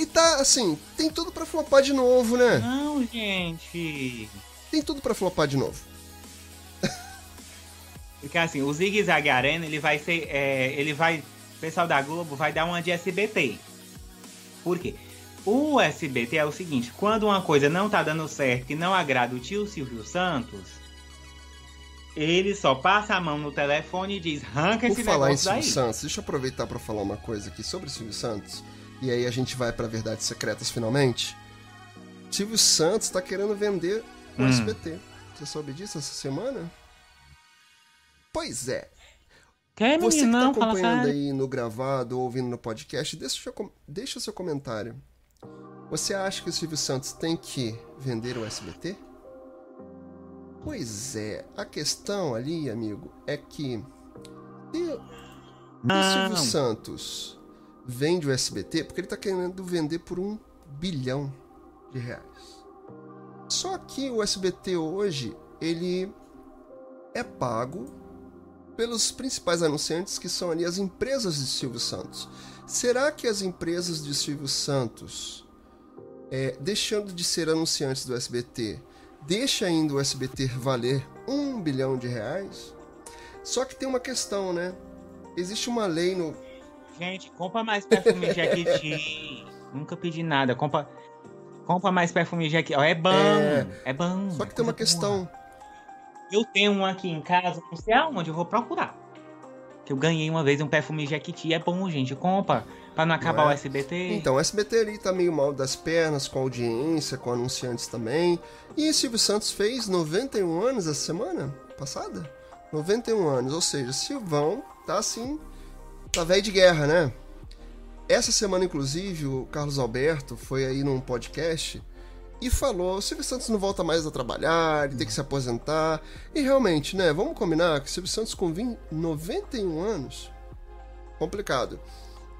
E tá, assim, tem tudo para flopar de novo, né? Não, gente. Tem tudo para flopar de novo. Porque assim, o Zig Zag Arena, ele vai ser. É, ele vai. O pessoal da Globo vai dar uma de SBT. Por quê? O SBT é o seguinte: quando uma coisa não tá dando certo e não agrada o tio Silvio Santos, ele só passa a mão no telefone e diz: arranca esse Por falar em Silvio daí. Santos, deixa eu aproveitar para falar uma coisa aqui sobre o Silvio Santos. E aí a gente vai para Verdades Secretas finalmente. Silvio Santos está querendo vender o hum. SBT. Você soube disso essa semana? Pois é. Menino? Você que tá não, acompanhando aí no gravado ou ouvindo no podcast, deixa, seu, deixa o seu comentário. Você acha que o Silvio Santos tem que vender o SBT? Pois é, a questão ali, amigo, é que se o Silvio Santos vende o SBT, porque ele está querendo vender por um bilhão de reais. Só que o SBT hoje, ele é pago pelos principais anunciantes que são ali as empresas de Silvio Santos. Será que as empresas de Silvio Santos, é, deixando de ser anunciantes do SBT, deixa ainda o SBT valer um bilhão de reais? Só que tem uma questão, né? Existe uma lei no. Gente, compra mais perfume Jequiti. Nunca pedi nada. Compra, compra mais perfume Jequiti. É bom. É, é bom. Só que tem uma questão. Boa. Eu tenho um aqui em casa, não sei aonde, eu vou procurar. Que eu ganhei uma vez um perfume Jequiti, é bom, gente, compra, pra não acabar não é? o SBT. Então, o SBT ali tá meio mal das pernas, com audiência, com anunciantes também. E Silvio Santos fez 91 anos essa semana passada? 91 anos, ou seja, Silvão tá assim, tá velho de guerra, né? Essa semana, inclusive, o Carlos Alberto foi aí num podcast e falou: o Silvio Santos não volta mais a trabalhar, ele tem que se aposentar. E realmente, né? Vamos combinar que o Silvio Santos com 20, 91 anos, complicado.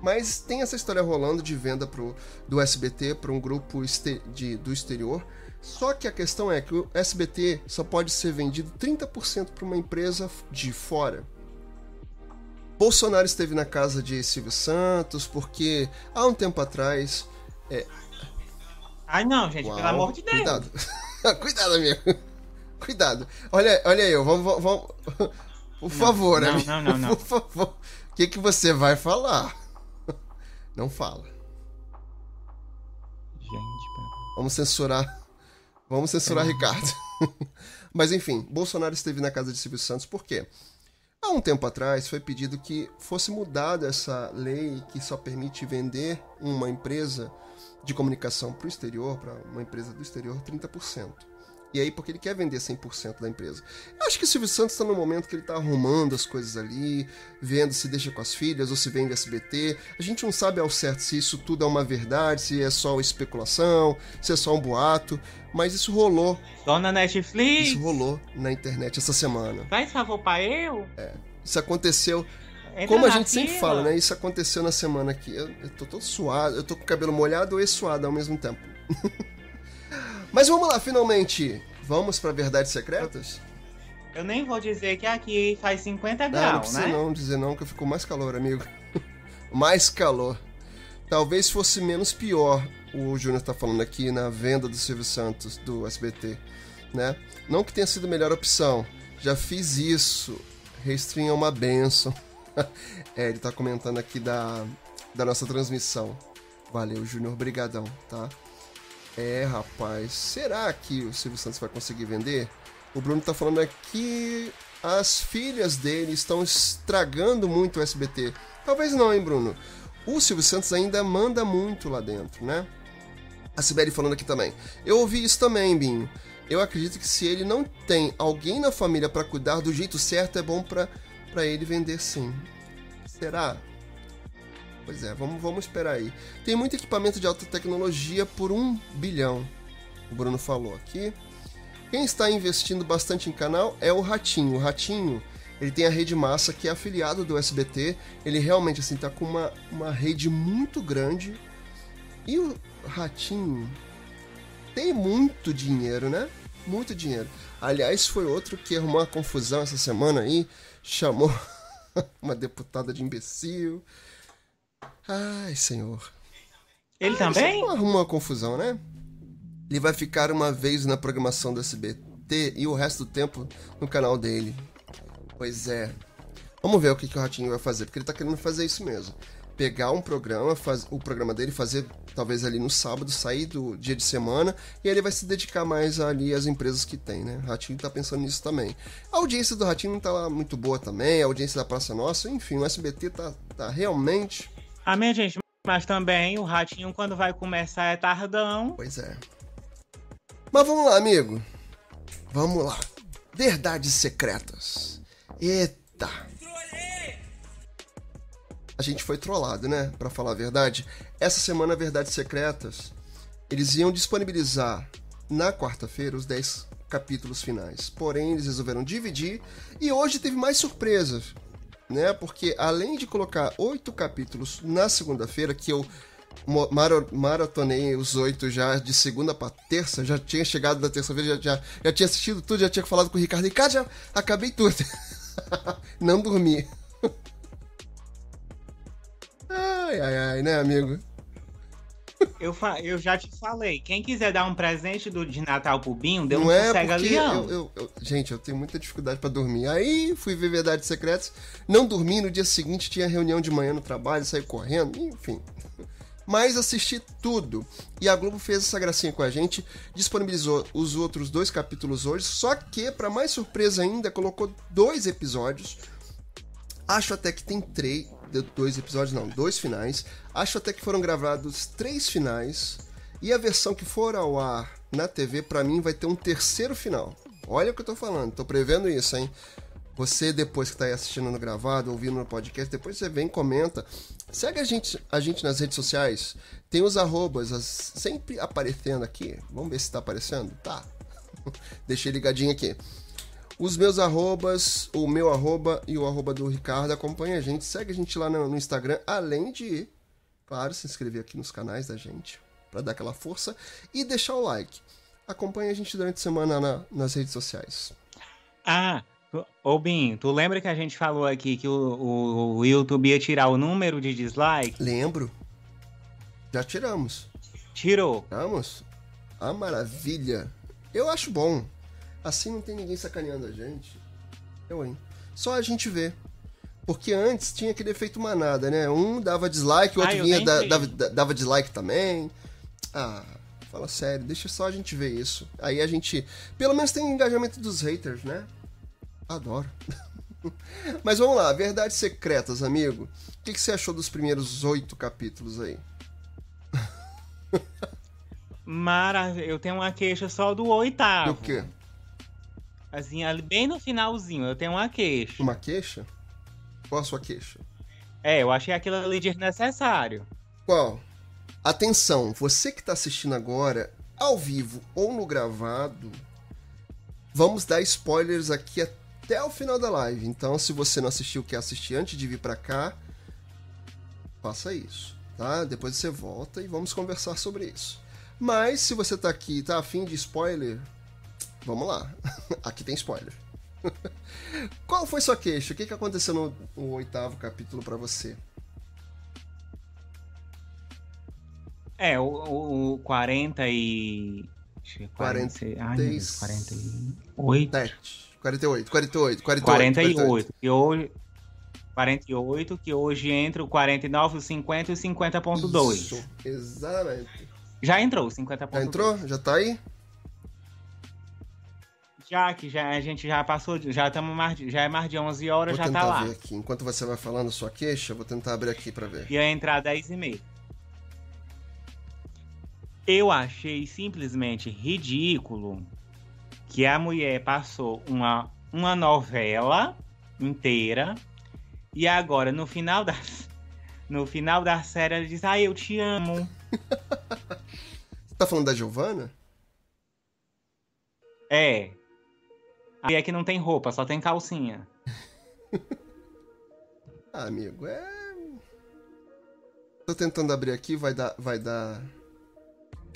Mas tem essa história rolando de venda pro, do SBT para um grupo de, do exterior. Só que a questão é que o SBT só pode ser vendido 30% para uma empresa de fora. Bolsonaro esteve na casa de Silvio Santos porque há um tempo atrás é, Ai, não, gente, Uau, pelo amor de Deus. Cuidado. Cuidado, amigo. Cuidado. Olha, olha eu, vamos. vamos... Por favor, não, amigo. Não, não, não. Por favor. O que, que você vai falar? Não fala. Gente, Vamos censurar. Vamos censurar Ricardo. Mas enfim, Bolsonaro esteve na casa de Silvio Santos por quê? Há um tempo atrás foi pedido que fosse mudada essa lei que só permite vender uma empresa de comunicação para o exterior, para uma empresa do exterior, 30%. E aí, porque ele quer vender 100% da empresa. Eu acho que o Silvio Santos está no momento que ele está arrumando as coisas ali, vendo se deixa com as filhas ou se vende SBT. A gente não sabe ao certo se isso tudo é uma verdade, se é só especulação, se é só um boato. Mas isso rolou. Dona Netflix! Isso rolou na internet essa semana. Faz favor para eu? É. Isso aconteceu Entra Como a gente fila. sempre fala, né? Isso aconteceu na semana aqui. Eu, eu tô todo suado, eu tô com o cabelo molhado e suado ao mesmo tempo. Mas vamos lá, finalmente. Vamos para verdades secretas? Eu nem vou dizer que aqui faz 50 graus, não, não precisa né? não dizer não, que ficou mais calor, amigo. mais calor. Talvez fosse menos pior, o Júnior tá falando aqui, na venda do Silvio Santos, do SBT, né? Não que tenha sido a melhor opção. Já fiz isso. Restring é uma benção. é, ele tá comentando aqui da, da nossa transmissão. Valeu, Júnior, brigadão, tá? É, rapaz, será que o Silvio Santos vai conseguir vender? O Bruno tá falando aqui as filhas dele estão estragando muito o SBT. Talvez não, hein, Bruno? O Silvio Santos ainda manda muito lá dentro, né? A Sibeli falando aqui também. Eu ouvi isso também, Binho. Eu acredito que se ele não tem alguém na família para cuidar do jeito certo, é bom para ele vender sim. Será? Pois é, vamos, vamos esperar aí. Tem muito equipamento de alta tecnologia por um bilhão. O Bruno falou aqui. Quem está investindo bastante em canal é o Ratinho. O Ratinho, ele tem a Rede Massa, que é afiliado do SBT. Ele realmente, assim, tá com uma, uma rede muito grande. E o Ratinho tem muito dinheiro, né? Muito dinheiro. Aliás, foi outro que arrumou uma confusão essa semana aí chamou uma deputada de imbecil. Ai, senhor. Ele também? Arrumou uma confusão, né? Ele vai ficar uma vez na programação do SBT e o resto do tempo no canal dele. Pois é. Vamos ver o que, que o Ratinho vai fazer, porque ele tá querendo fazer isso mesmo. Pegar um programa, faz, o programa dele, fazer talvez ali no sábado, sair do dia de semana, e aí ele vai se dedicar mais ali às empresas que tem, né? O Ratinho tá pensando nisso também. A audiência do Ratinho não tá lá muito boa também, a audiência da Praça Nossa, enfim, o SBT tá, tá realmente. A minha gente, mas também o Ratinho quando vai começar é tardão. Pois é. Mas vamos lá, amigo. Vamos lá. Verdades secretas. Eita. a gente foi trollado, né? Para falar a verdade. Essa semana, Verdades Secretas, eles iam disponibilizar na quarta-feira os 10 capítulos finais. Porém, eles resolveram dividir e hoje teve mais surpresas, né? Porque além de colocar oito capítulos na segunda-feira, que eu maratonei os oito já de segunda para terça, já tinha chegado da terça-feira, já, já, já tinha assistido tudo, já tinha falado com o Ricardo. Ricardo, já acabei tudo. Não dormi. Ai, ai, ai, né, amigo? Eu, eu já te falei, quem quiser dar um presente do, de Natal pro Binho, dê um é cega leão. Eu, eu, eu, gente, eu tenho muita dificuldade para dormir. Aí fui ver Verdades Secretas, não dormi, no dia seguinte tinha reunião de manhã no trabalho, saí correndo, enfim. Mas assisti tudo. E a Globo fez essa gracinha com a gente, disponibilizou os outros dois capítulos hoje, só que, para mais surpresa ainda, colocou dois episódios. Acho até que tem três, dois episódios, não, dois finais. Acho até que foram gravados três finais. E a versão que for ao ar na TV, para mim, vai ter um terceiro final. Olha o que eu tô falando, tô prevendo isso, hein? Você, depois que tá aí assistindo no gravado, ouvindo no podcast, depois você vem comenta. Segue a gente, a gente nas redes sociais. Tem os arrobas as, sempre aparecendo aqui. Vamos ver se tá aparecendo? Tá. Deixei ligadinho aqui. Os meus arrobas, o meu arroba e o arroba do Ricardo, acompanha a gente, segue a gente lá no, no Instagram, além de, claro, se inscrever aqui nos canais da gente, para dar aquela força, e deixar o like. Acompanha a gente durante a semana na, nas redes sociais. Ah, Ô Bin, tu lembra que a gente falou aqui que o, o, o, YouTube ia tirar o número de dislike? Lembro. Já tiramos. Tirou. Tiramos? Ah, maravilha. Eu acho bom. Assim não tem ninguém sacaneando a gente. Eu, hein? Só a gente vê. Porque antes tinha aquele efeito manada, né? Um dava dislike, o outro ah, vinha, da, dava, dava dislike também. Ah, fala sério, deixa só a gente ver isso. Aí a gente. Pelo menos tem engajamento dos haters, né? Adoro. Mas vamos lá, verdades secretas, amigo. O que, que você achou dos primeiros oito capítulos aí? Maravilha, eu tenho uma queixa só do oitavo. Do quê? Assim, bem no finalzinho, eu tenho uma queixa. Uma queixa? Qual a sua queixa? É, eu achei aquilo ali desnecessário. Qual? Atenção, você que está assistindo agora, ao vivo ou no gravado, vamos dar spoilers aqui até o final da live. Então, se você não assistiu, quer assistir antes de vir para cá, faça isso, tá? Depois você volta e vamos conversar sobre isso. Mas se você tá aqui e tá afim de spoiler, Vamos lá. Aqui tem spoiler. Qual foi sua queixa? O que, que aconteceu no, no oitavo capítulo para você? É, o, o 40 e. 40, 40, ai, Deus, 48. 48, 48, 48. 48. E hoje. 48, que hoje entra o 49, o 50 e o 50.2. Isso, exatamente. Já entrou o 50.2. Já entrou? Já tá aí? Já que já, a gente já passou, já estamos mais, já é mais de 11 horas, vou já tá lá. Ver aqui. Enquanto você vai falando sua queixa, vou tentar abrir aqui para ver. Ia entrar 10 e meia. Eu achei simplesmente ridículo que a mulher passou uma, uma novela inteira e agora no final da no final da série ela diz: "Ah, eu te amo". Você tá falando da Giovana? É. Aí é que não tem roupa, só tem calcinha. ah, amigo, é. Tô tentando abrir aqui, vai dar. Vai dar.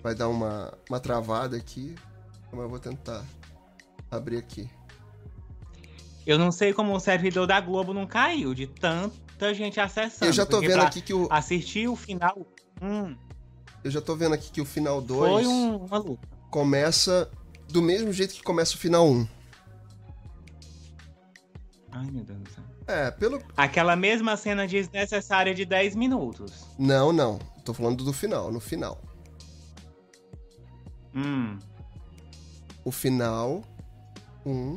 Vai dar uma, uma travada aqui. Mas eu vou tentar abrir aqui. Eu não sei como o servidor da Globo não caiu de tanta gente acessando. Eu já tô vendo aqui que o. Assistir o final. Hum, eu já tô vendo aqui que o final 2. Foi um, uma luta. Começa do mesmo jeito que começa o final 1. Um. Ai, meu Deus do céu. É, pelo. Aquela mesma cena desnecessária de 10 minutos. Não, não. Tô falando do final, no final. Hum. O final. Um.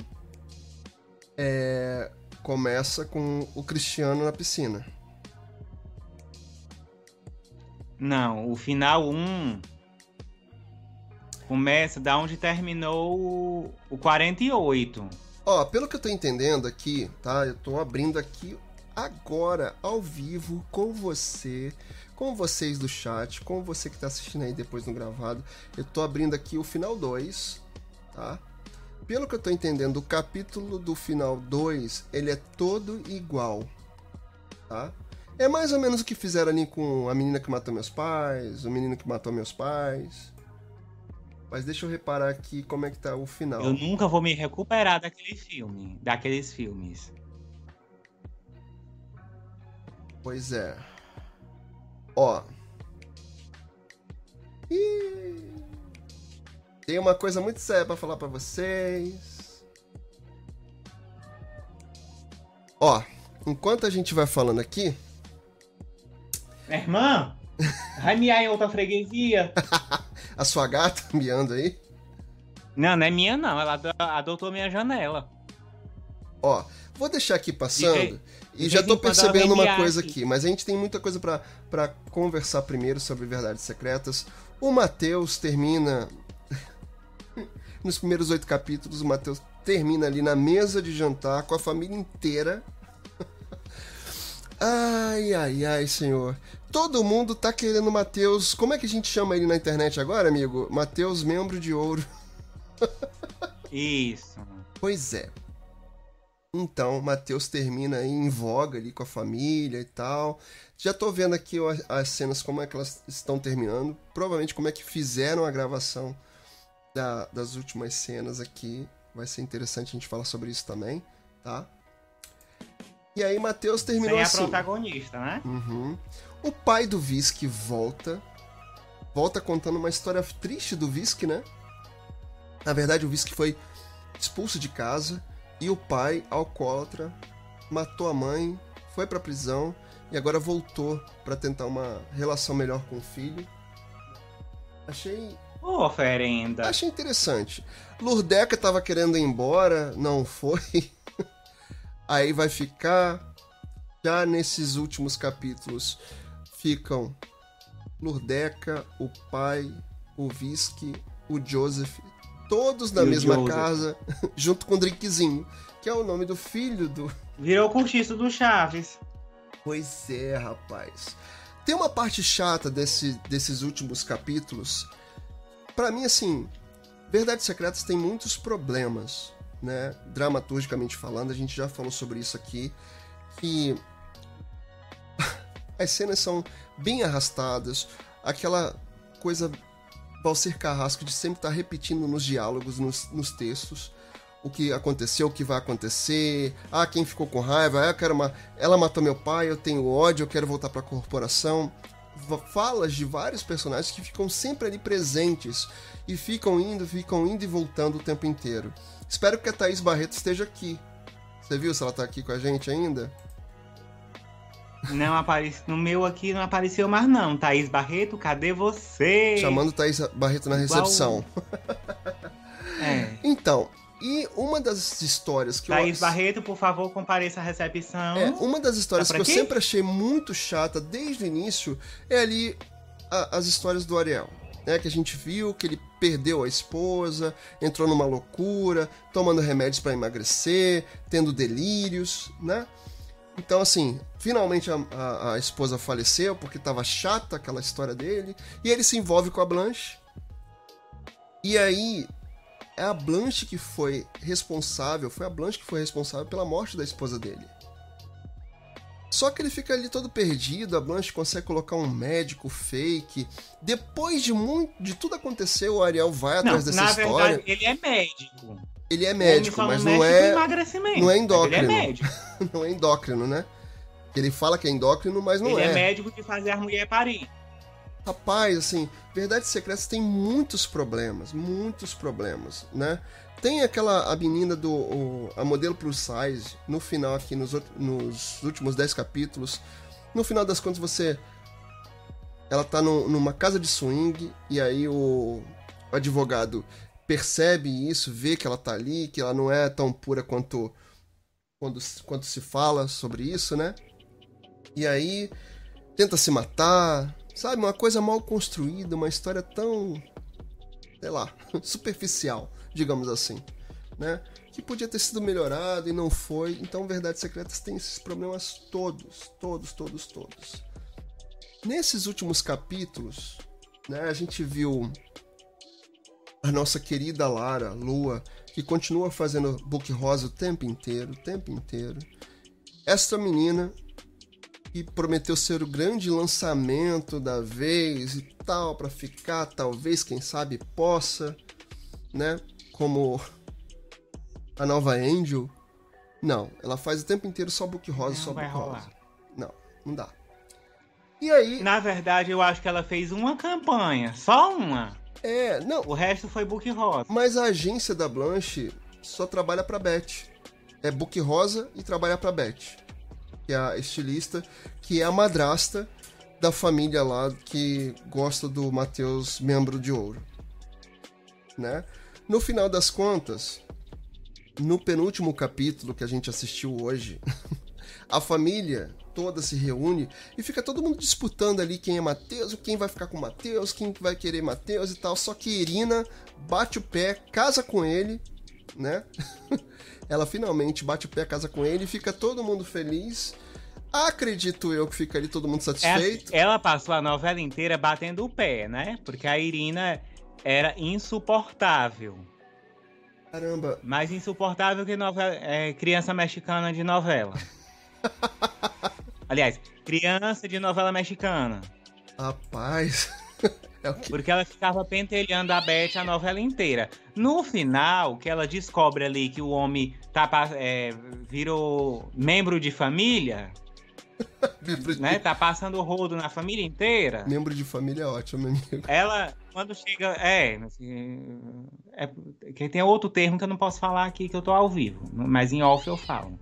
É. Começa com o Cristiano na piscina. Não, o final 1 um começa da onde terminou o 48. Ó, pelo que eu tô entendendo aqui, tá? Eu tô abrindo aqui agora ao vivo com você, com vocês do chat, com você que está assistindo aí depois no gravado. Eu tô abrindo aqui o final 2, tá? Pelo que eu tô entendendo, o capítulo do final 2, ele é todo igual, tá? É mais ou menos o que fizeram ali com a menina que matou meus pais, o menino que matou meus pais. Mas deixa eu reparar aqui como é que tá o final. Eu nunca vou me recuperar daquele filme, daqueles filmes. Pois é. Ó. Ih. Tem uma coisa muito séria para falar para vocês. Ó, enquanto a gente vai falando aqui, minha irmã, vai em outra freguesia. a sua gata miando aí? Não, não é minha não, ela adotou minha janela. Ó, vou deixar aqui passando de, e já tô percebendo uma coisa aqui. aqui, mas a gente tem muita coisa para conversar primeiro sobre verdades secretas. O Mateus termina nos primeiros oito capítulos, o Mateus termina ali na mesa de jantar com a família inteira. Ai, ai, ai, senhor. Todo mundo tá querendo Matheus. Como é que a gente chama ele na internet agora, amigo? Matheus, membro de ouro. Isso. Pois é. Então, Matheus termina aí em voga ali com a família e tal. Já tô vendo aqui as cenas, como é que elas estão terminando. Provavelmente como é que fizeram a gravação da, das últimas cenas aqui. Vai ser interessante a gente falar sobre isso também, tá? E aí, Matheus terminou Sem assim. a protagonista, né? Uhum. O pai do Visky volta. Volta contando uma história triste do Visky, né? Na verdade, o Visky foi expulso de casa e o pai, alcoólatra, matou a mãe, foi pra prisão e agora voltou para tentar uma relação melhor com o filho. Achei. Oh, oferenda. Achei interessante. Lurdeca tava querendo ir embora, não foi. Aí vai ficar. Já nesses últimos capítulos, ficam Lurdeca, o pai, o Visky, o Joseph, todos na e mesma casa, junto com o Drinkzinho, que é o nome do filho do. Virou curtiço do Chaves. Pois é, rapaz. Tem uma parte chata desse, desses últimos capítulos. para mim, assim, Verdades Secretas tem muitos problemas, né? Dramaturgicamente falando, a gente já falou sobre isso aqui. Que as cenas são bem arrastadas, aquela coisa Valcer Carrasco de sempre estar tá repetindo nos diálogos, nos, nos textos, o que aconteceu, o que vai acontecer, ah, quem ficou com raiva, ah, eu quero uma... ela matou meu pai, eu tenho ódio, eu quero voltar para a corporação. Falas de vários personagens que ficam sempre ali presentes e ficam indo, ficam indo e voltando o tempo inteiro. Espero que a Thaís Barreto esteja aqui. Você viu se ela está aqui com a gente ainda? Não aparece. No meu aqui não apareceu mais, não. Thaís Barreto, cadê você? Chamando Thaís Barreto na recepção. é. Então, e uma das histórias que Thaís eu... Barreto, por favor, compareça à recepção. É, uma das histórias tá que eu sempre achei muito chata desde o início é ali a, as histórias do Ariel. Né, que a gente viu que ele perdeu a esposa, entrou numa loucura, tomando remédios para emagrecer, tendo delírios, né? Então, assim, finalmente a, a, a esposa faleceu porque estava chata aquela história dele. E ele se envolve com a Blanche. E aí, é a Blanche que foi responsável, foi a Blanche que foi responsável pela morte da esposa dele. Só que ele fica ali todo perdido, a Blanche consegue colocar um médico fake. Depois de muito, de tudo acontecer, o Ariel vai atrás não, dessa na história. Verdade, ele é médico. Ele é médico, mas não é. Não é endócrino. Ele é médico. não é endócrino, né? Ele fala que é endócrino, mas não ele é. Ele é médico que faz as mulheres parir. Rapaz, assim, Verdades Secretas tem muitos problemas, muitos problemas, né? Tem aquela a menina do o, a modelo plus size no final aqui nos, nos últimos 10 capítulos. No final das contas você ela tá no, numa casa de swing e aí o, advogado percebe isso, vê que ela tá ali, que ela não é tão pura quanto quando, quanto se fala sobre isso, né? E aí tenta se matar, sabe? Uma coisa mal construída, uma história tão, sei lá, superficial, digamos assim. né? Que podia ter sido melhorado e não foi. Então, Verdades Secretas tem esses problemas todos, todos, todos, todos. Nesses últimos capítulos, né, a gente viu a nossa querida Lara, Lua, que continua fazendo book rosa o tempo inteiro, o tempo inteiro. Esta menina que prometeu ser o grande lançamento da vez e tal, para ficar, talvez, quem sabe, possa, né? Como a nova Angel. Não, ela faz o tempo inteiro só book rosa, não só book rolar. rosa. Não, não dá. E aí. Na verdade, eu acho que ela fez uma campanha, só uma. É, não. O resto foi book rosa. Mas a agência da Blanche só trabalha pra Beth. É book rosa e trabalha pra Beth. Que é a estilista, que é a madrasta da família lá que gosta do Matheus membro de ouro. Né? No final das contas, no penúltimo capítulo que a gente assistiu hoje, a família toda se reúne e fica todo mundo disputando ali quem é Mateus, quem vai ficar com Mateus, quem vai querer Mateus e tal. Só que Irina bate o pé, casa com ele, né? Ela finalmente bate o pé, casa com ele, fica todo mundo feliz. Acredito eu que fica ali todo mundo satisfeito. Ela, ela passou a novela inteira batendo o pé, né? Porque a Irina era insuportável. Caramba. Mais insuportável que novela, é, criança mexicana de novela. Aliás, criança de novela mexicana. Rapaz. é Porque ela ficava pentelhando a Beth a novela inteira. No final, que ela descobre ali que o homem tá, é, virou membro de família. né? Tá passando o rodo na família inteira. Membro de família é ótimo, amigo. Ela, quando chega. É, assim, é, que tem outro termo que eu não posso falar aqui, que eu tô ao vivo. Mas em off eu falo.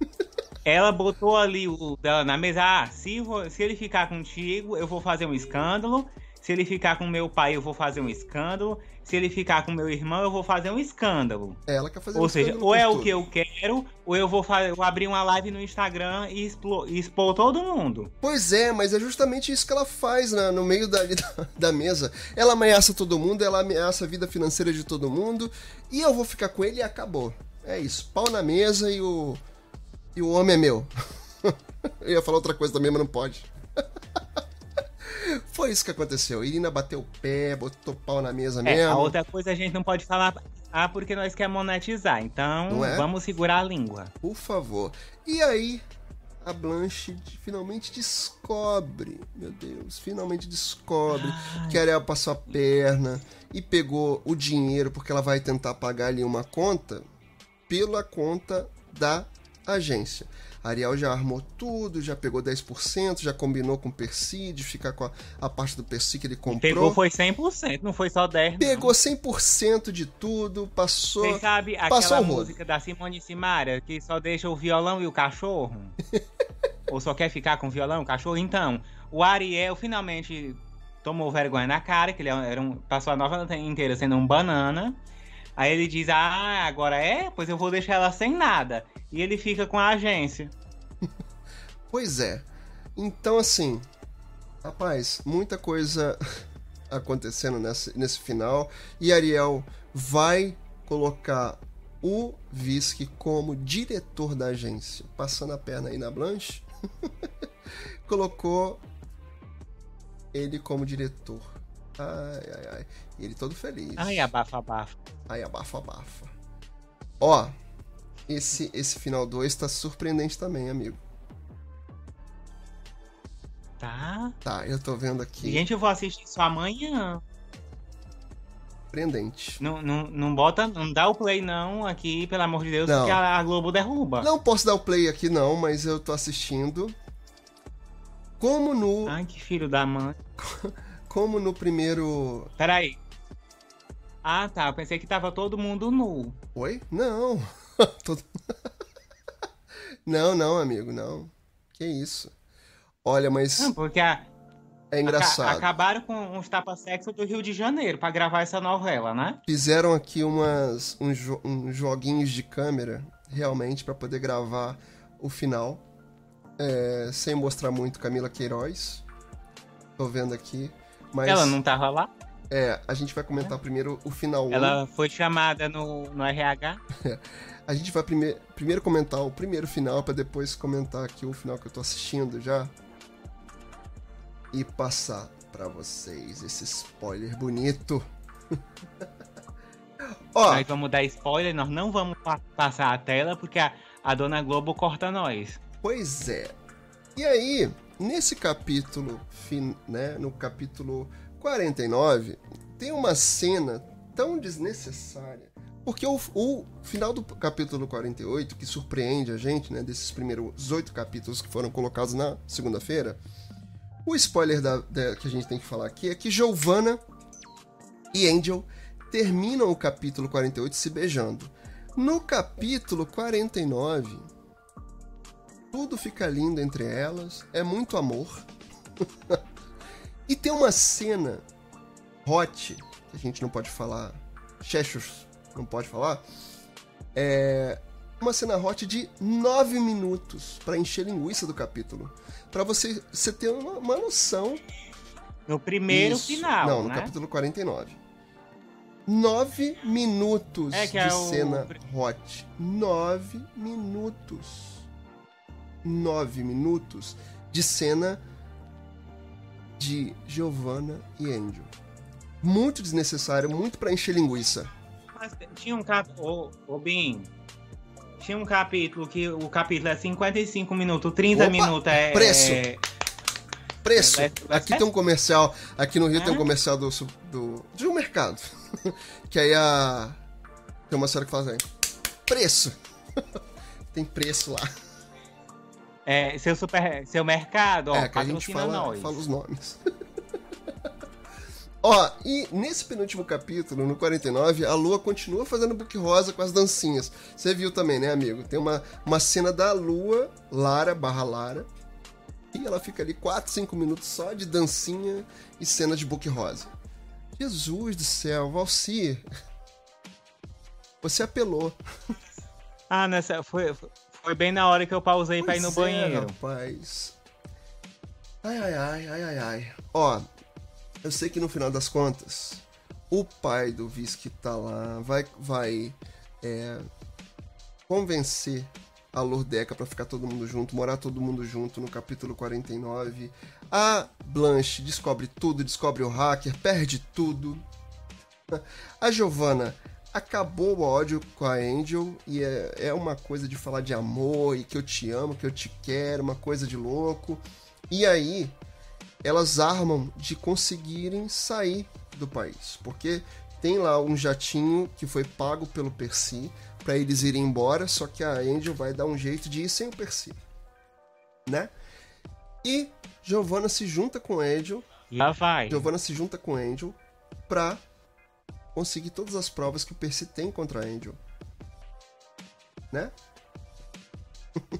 ela botou ali o dela na mesa. Ah, se, se ele ficar contigo, eu vou fazer um escândalo. Se ele ficar com meu pai, eu vou fazer um escândalo. Se ele ficar com meu irmão, eu vou fazer um escândalo. É, ela quer fazer ou um seja, ou é tudo. o que eu quero, ou eu vou fazer, eu abrir uma live no Instagram e expor, expor todo mundo. Pois é, mas é justamente isso que ela faz né, no meio da, da, da mesa. Ela ameaça todo mundo, ela ameaça a vida financeira de todo mundo. E eu vou ficar com ele e acabou. É isso. Pau na mesa e o e o homem é meu. Eu ia falar outra coisa também, mas não pode. Foi isso que aconteceu. Irina bateu o pé, botou pau na mesa mesmo. É, a outra coisa a gente não pode falar. Ah, porque nós quer monetizar. Então, é? vamos segurar a língua. Por favor. E aí, a Blanche finalmente descobre, meu Deus, finalmente descobre Ai. que a Ariel passou a perna e pegou o dinheiro porque ela vai tentar pagar ali uma conta pela conta da agência. Ariel já armou tudo, já pegou 10%, já combinou com o Percy de ficar com a, a parte do Percy que ele comprou. Pegou foi 100%, não foi só 10%. Pegou 100% de tudo, passou. Você sabe aquela música da Simone Simaria que só deixa o violão e o cachorro? Ou só quer ficar com o violão e o cachorro? Então, o Ariel finalmente tomou vergonha na cara, que ele era um, passou a novela inteira sendo um banana. Aí ele diz: Ah, agora é? Pois eu vou deixar ela sem nada. E ele fica com a agência. pois é. Então, assim, rapaz, muita coisa acontecendo nesse, nesse final. E Ariel vai colocar o Visky como diretor da agência. Passando a perna aí na Blanche. Colocou ele como diretor. Ai, ai, ai. E ele todo feliz. Ai, abafa, abafa. Ai, abafa, abafa. Ó, esse, esse final 2 tá surpreendente também, amigo. Tá. Tá, eu tô vendo aqui. Gente, eu vou assistir isso amanhã. Surpreendente. Não, não, não bota, não dá o play não aqui, pelo amor de Deus, não. porque a Globo derruba. Não posso dar o play aqui não, mas eu tô assistindo. Como no. Ai, que filho da mãe. Como no primeiro. Peraí. Ah, tá. Eu pensei que tava todo mundo nu. Oi? Não. todo... não, não, amigo, não. Que isso. Olha, mas. Não, porque a... É engraçado. Aca acabaram com uns tapa-sexo do Rio de Janeiro para gravar essa novela, né? Fizeram aqui umas, uns, jo uns joguinhos de câmera, realmente, para poder gravar o final. É, sem mostrar muito Camila Queiroz. Tô vendo aqui. Mas... Ela não tava lá? É, a gente vai comentar é. primeiro o final. Ela foi chamada no, no RH? a gente vai primeir, primeiro comentar o primeiro final, para depois comentar aqui o final que eu tô assistindo já. E passar para vocês esse spoiler bonito. Ó, nós vamos dar spoiler, nós não vamos passar a tela porque a, a Dona Globo corta nós. Pois é. E aí, nesse capítulo, né, no capítulo 49, tem uma cena tão desnecessária. Porque o, o, final do capítulo 48, que surpreende a gente, né, desses primeiros oito capítulos que foram colocados na segunda-feira, o spoiler da, da, que a gente tem que falar aqui é que Giovanna e Angel terminam o capítulo 48 se beijando. No capítulo 49, tudo fica lindo entre elas, é muito amor. e tem uma cena hot, que a gente não pode falar, Chechos não pode falar, é uma cena hot de 9 minutos para encher linguiça do capítulo. para você, você ter uma, uma noção. No primeiro Isso. final. Não, no né? capítulo 49. 9 minutos é de é cena o... hot. 9 minutos nove minutos de cena de Giovanna e Angel. Muito desnecessário, muito para encher linguiça. Mas tinha um capítulo. Ô, ô Bin, tinha um capítulo que o capítulo é 55 minutos, 30 Opa, minutos é. Preço! É... Preço! É, aqui tem um comercial. Aqui no Rio tem um comercial do, do, de um mercado. que aí a. Tem uma senhora que fala assim: preço! tem preço lá. É, seu, super, seu mercado, ó, é, que a gente fala, nós. fala os nomes. ó, e nesse penúltimo capítulo, no 49, a Lua continua fazendo book rosa com as dancinhas. Você viu também, né, amigo? Tem uma, uma cena da Lua, Lara barra Lara, e ela fica ali 4, 5 minutos só de dancinha e cena de book rosa. Jesus do céu, Valci, você apelou. Ah, nessa foi, foi bem na hora que eu pausei pois pra ir no é, banheiro. rapaz. Ai, ai, ai, ai, ai, ai. Ó, eu sei que no final das contas, o pai do Viz que tá lá vai, vai é, convencer a Lordeca para ficar todo mundo junto, morar todo mundo junto no capítulo 49. A Blanche descobre tudo, descobre o hacker, perde tudo. A Giovanna acabou o ódio com a Angel e é, é uma coisa de falar de amor e que eu te amo, que eu te quero, uma coisa de louco. E aí elas armam de conseguirem sair do país, porque tem lá um jatinho que foi pago pelo Percy para eles irem embora, só que a Angel vai dar um jeito de ir sem o Percy, né? E Giovanna se junta com Angel. Lá vai. Giovanna se junta com Angel pra conseguir todas as provas que o Percy tem contra a Angel. Né?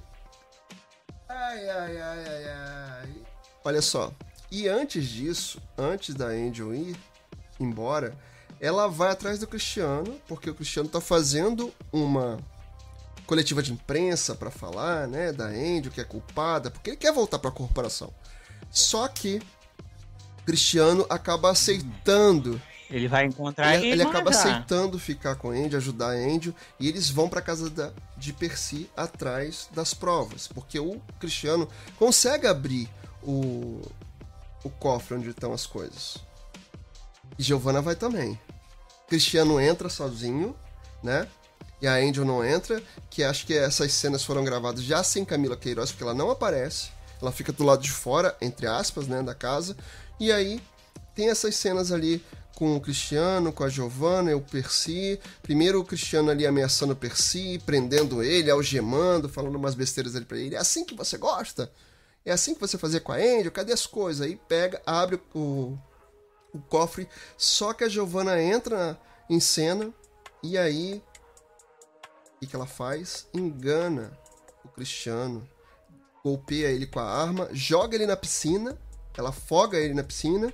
ai, ai, ai, ai, ai. Olha só. E antes disso, antes da Angel ir embora, ela vai atrás do Cristiano, porque o Cristiano tá fazendo uma coletiva de imprensa para falar, né, da Angel que é culpada, porque ele quer voltar para a corporação. Só que Cristiano acaba aceitando ele vai encontrar ele, ele acaba aceitando ficar com a Andy, ajudar a Andy, e eles vão para casa da, de Percy atrás das provas, porque o Cristiano consegue abrir o, o cofre onde estão as coisas. E Giovanna vai também. Cristiano entra sozinho, né? E a Angel não entra, que acho que essas cenas foram gravadas já sem Camila Queiroz, porque ela não aparece. Ela fica do lado de fora, entre aspas, né, da casa. E aí tem essas cenas ali com o Cristiano, com a Giovanna e o Percy. Primeiro o Cristiano ali ameaçando o Percy, prendendo ele, algemando, falando umas besteiras ali pra ele. É assim que você gosta? É assim que você fazia com a Angel? Cadê as coisas? Aí pega, abre o, o cofre, só que a Giovanna entra em cena e aí o que, que ela faz? Engana o Cristiano, golpeia ele com a arma, joga ele na piscina, ela afoga ele na piscina,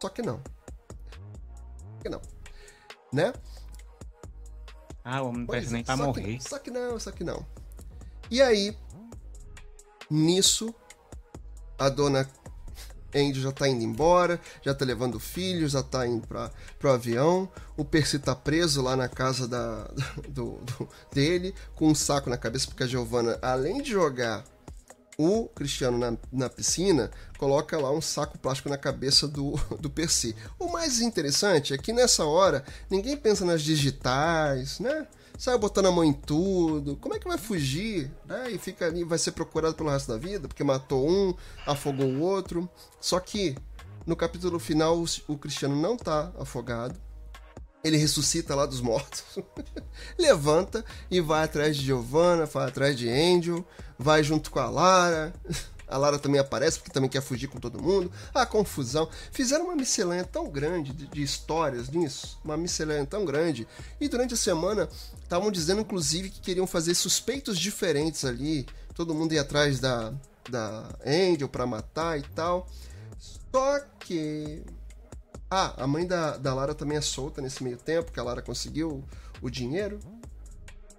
só que não que não. Né? Ah, o homem não nem pra morrer. Que, só que não, só que não. E aí, nisso, a dona Andy já tá indo embora, já tá levando o filho, já tá indo para pro avião. O Percy tá preso lá na casa da, do, do, dele, com um saco na cabeça, porque a Giovanna, além de jogar o Cristiano na, na piscina, coloca lá um saco plástico na cabeça do, do Percy. O mais interessante é que nessa hora ninguém pensa nas digitais, né? Sai botando a mão em tudo. Como é que vai fugir? Né? E fica ali, vai ser procurado pelo resto da vida, porque matou um, afogou o outro. Só que no capítulo final o Cristiano não tá afogado. Ele ressuscita lá dos mortos, levanta e vai atrás de Giovanna, vai atrás de Angel, vai junto com a Lara. A Lara também aparece porque também quer fugir com todo mundo. A confusão. Fizeram uma miscelânea tão grande de, de histórias nisso, uma miscelânea tão grande. E durante a semana estavam dizendo, inclusive, que queriam fazer suspeitos diferentes ali. Todo mundo ia atrás da, da Angel para matar e tal. Só que ah, a mãe da, da Lara também é solta nesse meio tempo, que a Lara conseguiu o dinheiro,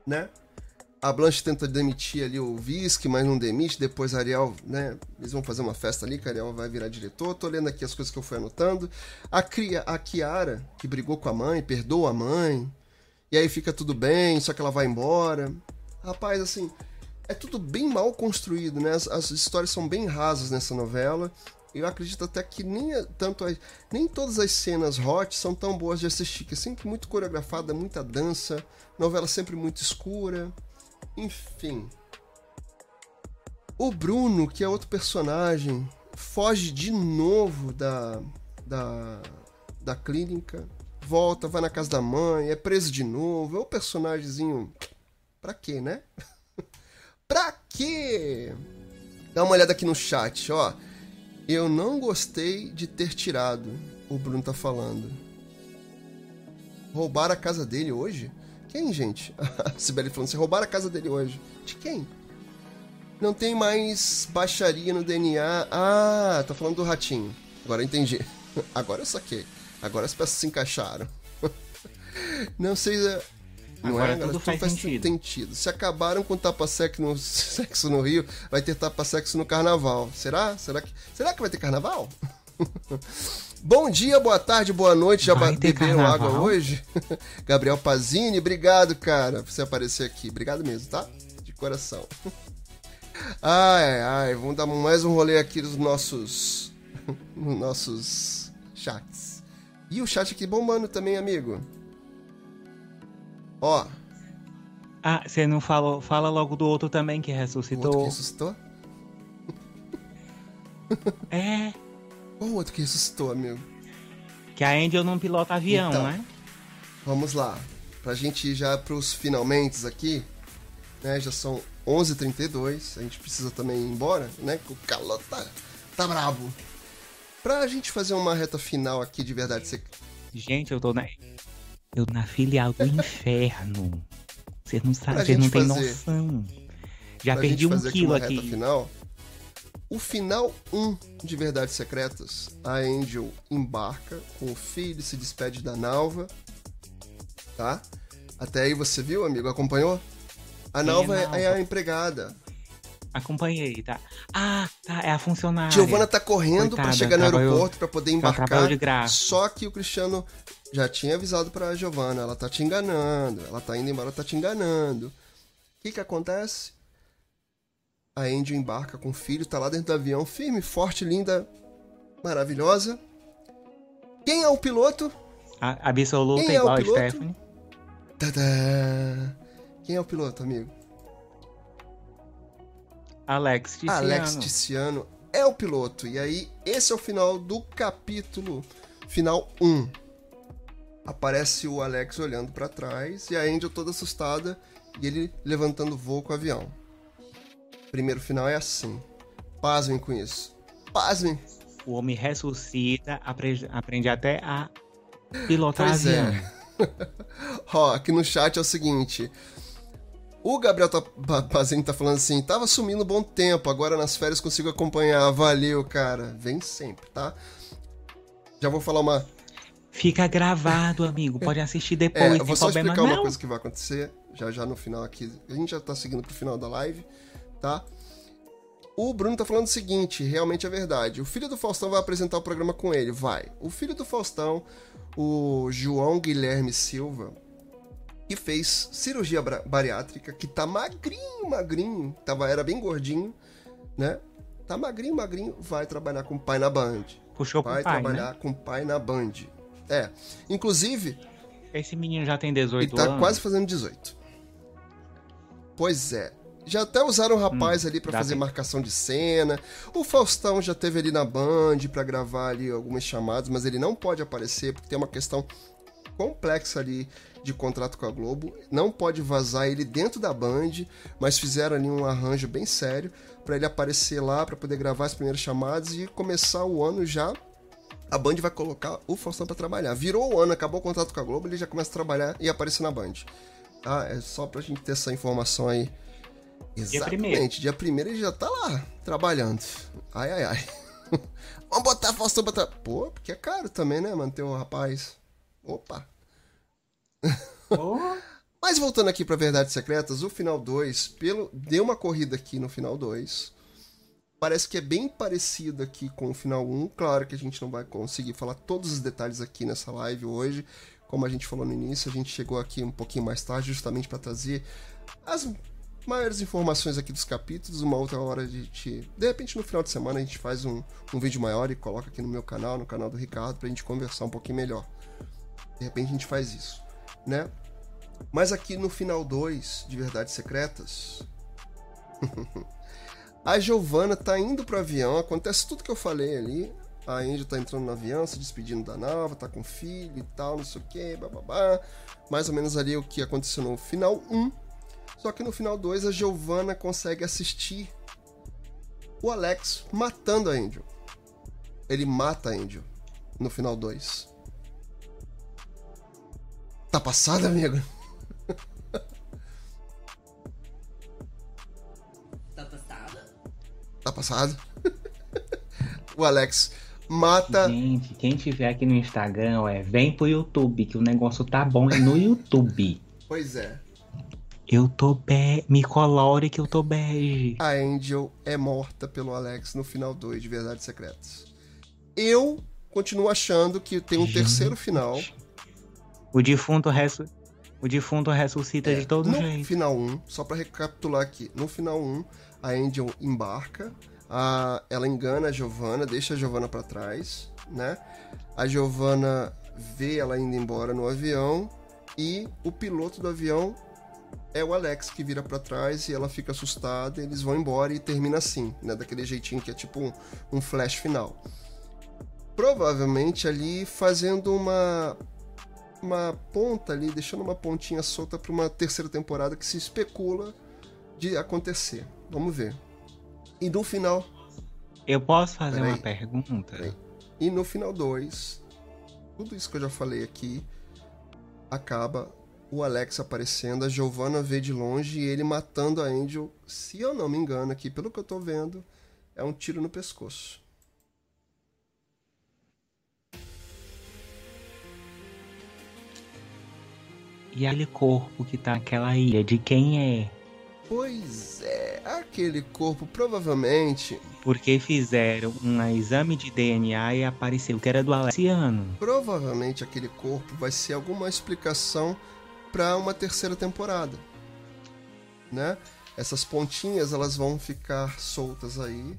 né? A Blanche tenta demitir ali o Visque, mas não demite. Depois a Ariel, né? Eles vão fazer uma festa ali, que a Ariel vai virar diretor. Tô lendo aqui as coisas que eu fui anotando. A, Cria, a Kiara, que brigou com a mãe, perdoa a mãe. E aí fica tudo bem, só que ela vai embora. Rapaz, assim, é tudo bem mal construído, né? As, as histórias são bem rasas nessa novela eu acredito até que nem tanto nem todas as cenas hot são tão boas de assistir, que é sempre muito coreografada, muita dança, novela sempre muito escura, enfim. O Bruno, que é outro personagem, foge de novo da da da clínica, volta, vai na casa da mãe, é preso de novo, é o um personagemzinho pra quê, né? pra quê? Dá uma olhada aqui no chat, ó. Eu não gostei de ter tirado, o Bruno tá falando. Roubar a casa dele hoje? Quem, gente? A Sibeli falando, você roubaram a casa dele hoje. De quem? Não tem mais baixaria no DNA. Ah, tá falando do ratinho. Agora entendi. Agora eu saquei. Agora as peças se encaixaram. Não sei. Não Agora é, tudo, tudo faz, faz sentido. sentido. Se acabaram com tapa-sexo no, sexo no Rio, vai ter tapa-sexo no Carnaval. Será? Será que, será que vai ter Carnaval? Bom dia, boa tarde, boa noite. Já beberam água hoje? Gabriel Pazini, obrigado, cara, por você aparecer aqui. Obrigado mesmo, tá? De coração. Ai, ai, vamos dar mais um rolê aqui nos nossos, nos nossos chats. E o chat aqui bombando também, amigo. Ó. Ah, você não falou. Fala logo do outro também que ressuscitou. O outro que ressuscitou? é. Qual o outro que ressuscitou, amigo? Que a Angel não pilota avião, então, né? Vamos lá. Pra gente ir já pros finalmente aqui, né? Já são 11h32. A gente precisa também ir embora, né? Que o calor tá, tá brabo. Pra gente fazer uma reta final aqui de verdade. Você... Gente, eu tô na. Eu na filial do inferno. Vocês não sabem, vocês não têm noção. Já perdi um quilo aqui. aqui. Final, o final 1 de Verdades Secretas, a Angel embarca com o filho, se despede da Nalva, tá? Até aí você viu, amigo? Acompanhou? A Nalva é, é, é a empregada. Acompanhei, tá? Ah, tá, é a funcionária. Giovana tá correndo para chegar no aeroporto para poder embarcar. Só que o Cristiano já tinha avisado pra Giovanna, ela tá te enganando, ela tá indo embora, tá te enganando. O que que acontece? A Angel embarca com o filho, tá lá dentro do avião, firme, forte, linda, maravilhosa. Quem é o piloto? A absoluta Quem é igual o piloto? a Stephanie. Tadã! Quem é o piloto, amigo? Alex Ticiano. Alex Ticiano é o piloto. E aí, esse é o final do capítulo final 1 aparece o Alex olhando para trás e a Angel toda assustada e ele levantando voo com o avião. Primeiro final é assim. Pasmem com isso. Pasmem. O homem ressuscita, aprende, aprende até a pilotar pois avião. É. Ó, aqui no chat é o seguinte. O Gabriel tá, Pazini tá falando assim, tava sumindo um bom tempo, agora nas férias consigo acompanhar. Valeu, cara. Vem sempre, tá? Já vou falar uma Fica gravado, amigo. Pode assistir depois. É, eu vou só explicar não. uma coisa que vai acontecer já já no final aqui. A gente já tá seguindo pro final da live, tá? o Bruno tá falando o seguinte, realmente é verdade. O filho do Faustão vai apresentar o programa com ele, vai. O filho do Faustão, o João Guilherme Silva, que fez cirurgia bariátrica, que tá magrinho, magrinho, tava, era bem gordinho, né? Tá magrinho, magrinho, vai trabalhar com o pai na Band. Puxou vai com o pai, trabalhar né? com o pai na Band. É. Inclusive. Esse menino já tem 18 ele tá anos. quase fazendo 18. Pois é. Já até usaram o rapaz hum, ali para fazer marcação de cena. O Faustão já teve ali na Band para gravar ali algumas chamadas, mas ele não pode aparecer porque tem uma questão complexa ali de contrato com a Globo. Não pode vazar ele dentro da Band, mas fizeram ali um arranjo bem sério para ele aparecer lá para poder gravar as primeiras chamadas e começar o ano já. A Band vai colocar o Faustão para trabalhar. Virou o ano, acabou o contrato com a Globo, ele já começa a trabalhar e aparecer na Band. Tá? É só pra gente ter essa informação aí. Exatamente, dia primeiro ele já tá lá trabalhando. Ai, ai, ai. Vamos botar Faustão pra trabalhar. Pô, porque é caro também, né? Manter o rapaz. Opa. Oh. Mas voltando aqui para Verdades Secretas, o final 2, pelo deu uma corrida aqui no final 2. Parece que é bem parecido aqui com o final 1. Um. Claro que a gente não vai conseguir falar todos os detalhes aqui nessa live hoje. Como a gente falou no início, a gente chegou aqui um pouquinho mais tarde justamente para trazer as maiores informações aqui dos capítulos. Uma outra hora a gente. De repente no final de semana a gente faz um, um vídeo maior e coloca aqui no meu canal, no canal do Ricardo, pra gente conversar um pouquinho melhor. De repente a gente faz isso, né? Mas aqui no final 2 de Verdades Secretas, a Giovanna tá indo pro avião, acontece tudo que eu falei ali. A Andy tá entrando no avião, se despedindo da Nava, tá com filho e tal, não sei o que, bababá. Mais ou menos ali o que aconteceu no final 1. Um. Só que no final 2 a Giovanna consegue assistir o Alex matando a Angel. Ele mata a Angel no final 2. Tá passado, amigo? Tá passado? o Alex mata. Gente, quem tiver aqui no Instagram, é, vem pro YouTube, que o negócio tá bom é no YouTube. pois é. Eu tô be... Me colore que eu tô bege. A Angel é morta pelo Alex no final 2 de Verdades Secretas. Eu continuo achando que tem um Gente. terceiro final. O defunto, ressu... o defunto ressuscita é, de todo no jeito. No final 1, um, só para recapitular aqui. No final 1, um, a Angel embarca. A... Ela engana a Giovanna, deixa a Giovanna para trás, né? A Giovanna vê ela indo embora no avião e o piloto do avião é o Alex que vira para trás e ela fica assustada, eles vão embora e termina assim, né? Daquele jeitinho que é tipo um, um flash final. Provavelmente ali fazendo uma uma ponta ali, deixando uma pontinha solta para uma terceira temporada que se especula de acontecer. Vamos ver. E no final. Eu posso fazer uma pergunta? Peraí. E no final 2, tudo isso que eu já falei aqui acaba o Alex aparecendo, a Giovanna vê de longe e ele matando a Angel. Se eu não me engano aqui, pelo que eu tô vendo, é um tiro no pescoço. E aquele corpo que tá naquela ilha, de quem é? Pois é, aquele corpo provavelmente. Porque fizeram um exame de DNA e apareceu que era do Alexiano. Provavelmente aquele corpo vai ser alguma explicação para uma terceira temporada, né? Essas pontinhas elas vão ficar soltas aí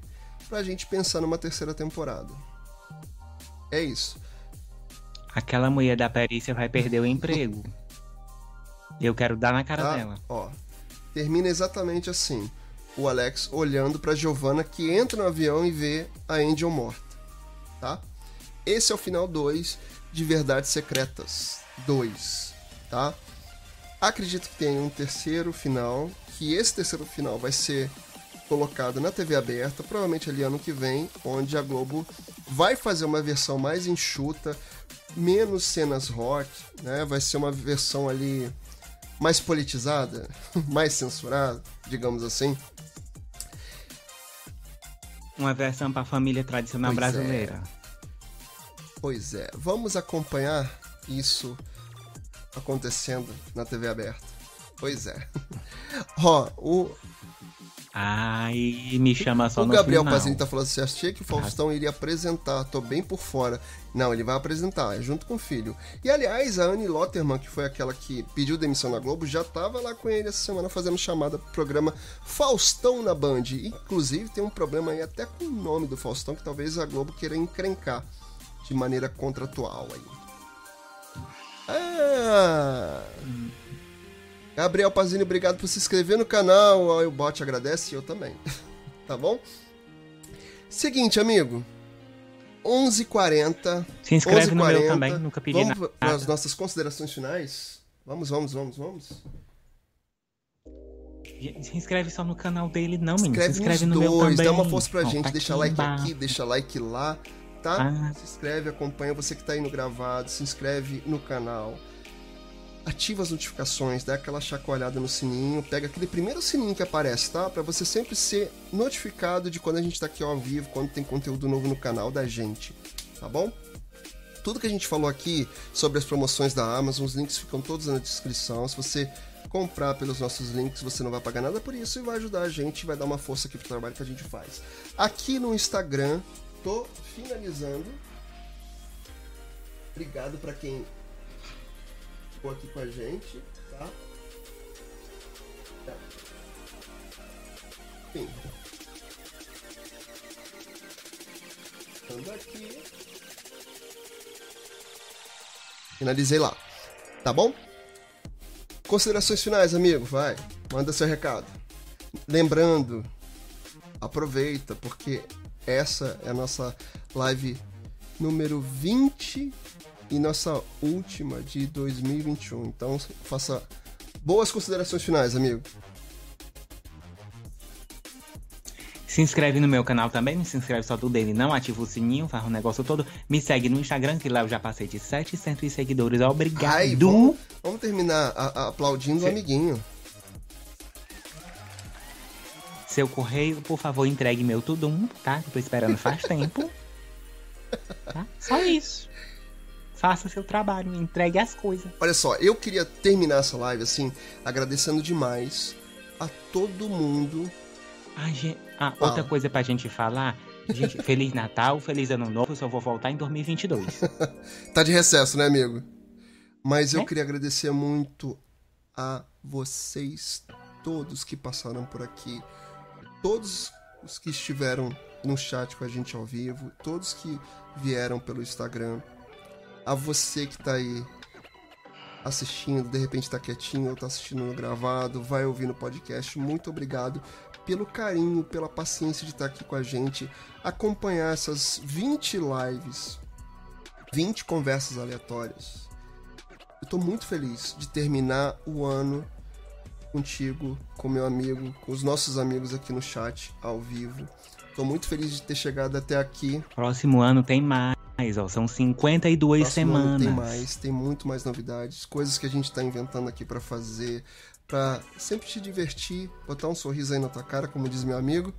pra gente pensar numa terceira temporada. É isso. Aquela mulher da perícia vai perder o emprego. Eu quero dar na cara tá? dela. Ó, termina exatamente assim. O Alex olhando para Giovanna que entra no avião e vê a Angel morta, tá? Esse é o final 2 de Verdades Secretas 2, tá? Acredito que tem um terceiro final, que esse terceiro final vai ser colocado na TV aberta, provavelmente ali ano que vem, onde a Globo vai fazer uma versão mais enxuta, menos cenas rock, né? Vai ser uma versão ali mais politizada, mais censurada, digamos assim. Uma versão para a família tradicional pois é. brasileira. É. Pois é, vamos acompanhar isso acontecendo na TV aberta. Pois é. Ó, o Ai, me chama só o no Gabriel final. Pazini tá falando assim, achei que o Faustão iria apresentar, tô bem por fora. Não, ele vai apresentar, é junto com o filho. E aliás, a Anne Lotterman, que foi aquela que pediu demissão na Globo, já tava lá com ele essa semana fazendo chamada pro programa Faustão na Band. Inclusive tem um problema aí até com o nome do Faustão, que talvez a Globo queira encrencar de maneira contratual aí. Ah! Gabriel Pazini, obrigado por se inscrever no canal. O bot agradece e eu também. tá bom? Seguinte, amigo. 11h40. Se inscreve 11h40. no meu também, nunca pedi vamos nada. para as nossas considerações finais? Vamos, vamos, vamos, vamos. Se inscreve só no canal dele, não, menino. Inscreve Se inscreve nos no dois, meu também. dá uma força pra Ó, gente. tá deixa like embaixo. aqui, deixa like lá, tá? Ah. Se inscreve, acompanha você que tá aí no gravado, se inscreve no canal. Ativa as notificações, dá aquela chacoalhada no sininho, pega aquele primeiro sininho que aparece, tá? Para você sempre ser notificado de quando a gente tá aqui ao vivo, quando tem conteúdo novo no canal da gente, tá bom? Tudo que a gente falou aqui sobre as promoções da Amazon, os links ficam todos na descrição. Se você comprar pelos nossos links, você não vai pagar nada por isso e vai ajudar a gente, vai dar uma força aqui pro trabalho que a gente faz. Aqui no Instagram, tô finalizando. Obrigado para quem ficou aqui com a gente, tá? Enfim. Ando aqui. Finalizei lá. Tá bom? Considerações finais, amigo, vai. Manda seu recado. Lembrando, aproveita, porque essa é a nossa live número 20 e nossa última de 2021. Então, faça boas considerações finais, amigo. Se inscreve no meu canal também, não se inscreve só do dele, não ativa o sininho, faz o negócio todo. Me segue no Instagram, que lá eu já passei de 700 seguidores. Obrigado. Ai, vamos, vamos terminar a, a, aplaudindo o amiguinho. Seu correio, por favor, entregue meu tudum, tá? Que tô esperando faz tempo. Tá? Só isso. Faça seu trabalho, entregue as coisas. Olha só, eu queria terminar essa live assim, agradecendo demais a todo mundo. Ai, gente, ah, outra coisa pra gente falar. Gente, Feliz Natal, Feliz Ano Novo, eu só vou voltar em 2022. tá de recesso, né, amigo? Mas eu é? queria agradecer muito a vocês todos que passaram por aqui, todos os que estiveram no chat com a gente ao vivo, todos que vieram pelo Instagram, a você que tá aí assistindo, de repente tá quietinho ou tá assistindo no gravado, vai ouvir no podcast, muito obrigado pelo carinho, pela paciência de estar aqui com a gente, acompanhar essas 20 lives, 20 conversas aleatórias. Eu tô muito feliz de terminar o ano contigo, com meu amigo, com os nossos amigos aqui no chat, ao vivo. Tô muito feliz de ter chegado até aqui. Próximo ano tem mais, ó, são 52 Próximo semanas. Tem mais, tem muito mais novidades, coisas que a gente tá inventando aqui para fazer, para sempre te divertir, botar um sorriso aí na tua cara, como diz meu amigo,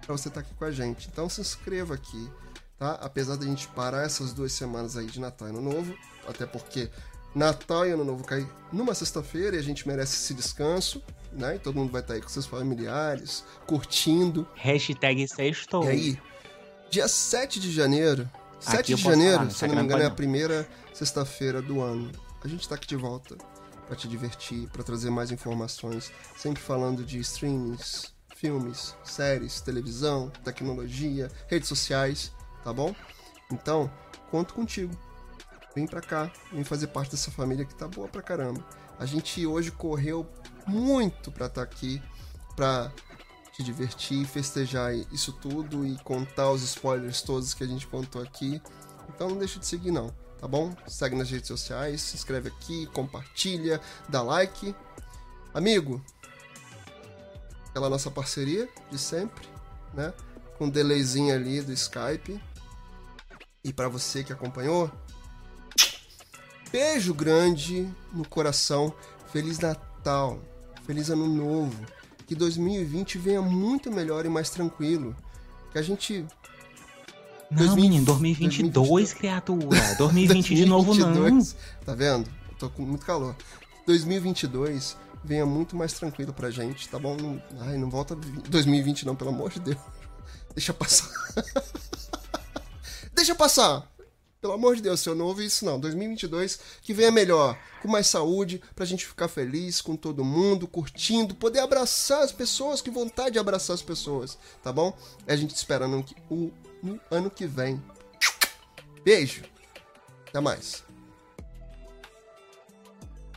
para você estar tá aqui com a gente. Então se inscreva aqui, tá? Apesar da gente parar essas duas semanas aí de Natal e Ano Novo, até porque Natal e Ano Novo cai numa sexta-feira e a gente merece esse descanso, né? E todo mundo vai estar tá aí com seus familiares, curtindo. Hashtag sextou. E aí, dia 7 de janeiro, 7 de janeiro, falar, se eu não me engano, é a primeira sexta-feira do ano. A gente tá aqui de volta para te divertir, para trazer mais informações, sempre falando de streamings, filmes, séries, televisão, tecnologia, redes sociais, tá bom? Então, conto contigo. Vem pra cá, vem fazer parte dessa família que tá boa pra caramba. A gente hoje correu muito pra estar tá aqui, pra te divertir, festejar isso tudo e contar os spoilers todos que a gente contou aqui. Então não deixa de seguir não tá bom? Segue nas redes sociais, se inscreve aqui, compartilha, dá like. Amigo, aquela nossa parceria de sempre, né? Com um delayzinho ali do Skype. E para você que acompanhou, beijo grande no coração. Feliz Natal, feliz Ano Novo. Que 2020 venha muito melhor e mais tranquilo. Que a gente não, 2020, menino, 2022, 2022, criatura. 2020 de novo não. Tá vendo? Eu tô com muito calor. 2022 venha muito mais tranquilo pra gente, tá bom? Ai, não volta 2020 não, pelo amor de Deus. Deixa passar. Deixa passar. Pelo amor de Deus, se eu não ouvi isso não. 2022 que venha melhor, com mais saúde, pra gente ficar feliz com todo mundo, curtindo, poder abraçar as pessoas, que vontade de abraçar as pessoas, tá bom? A gente espera no, no ano que vem. Beijo. Até mais.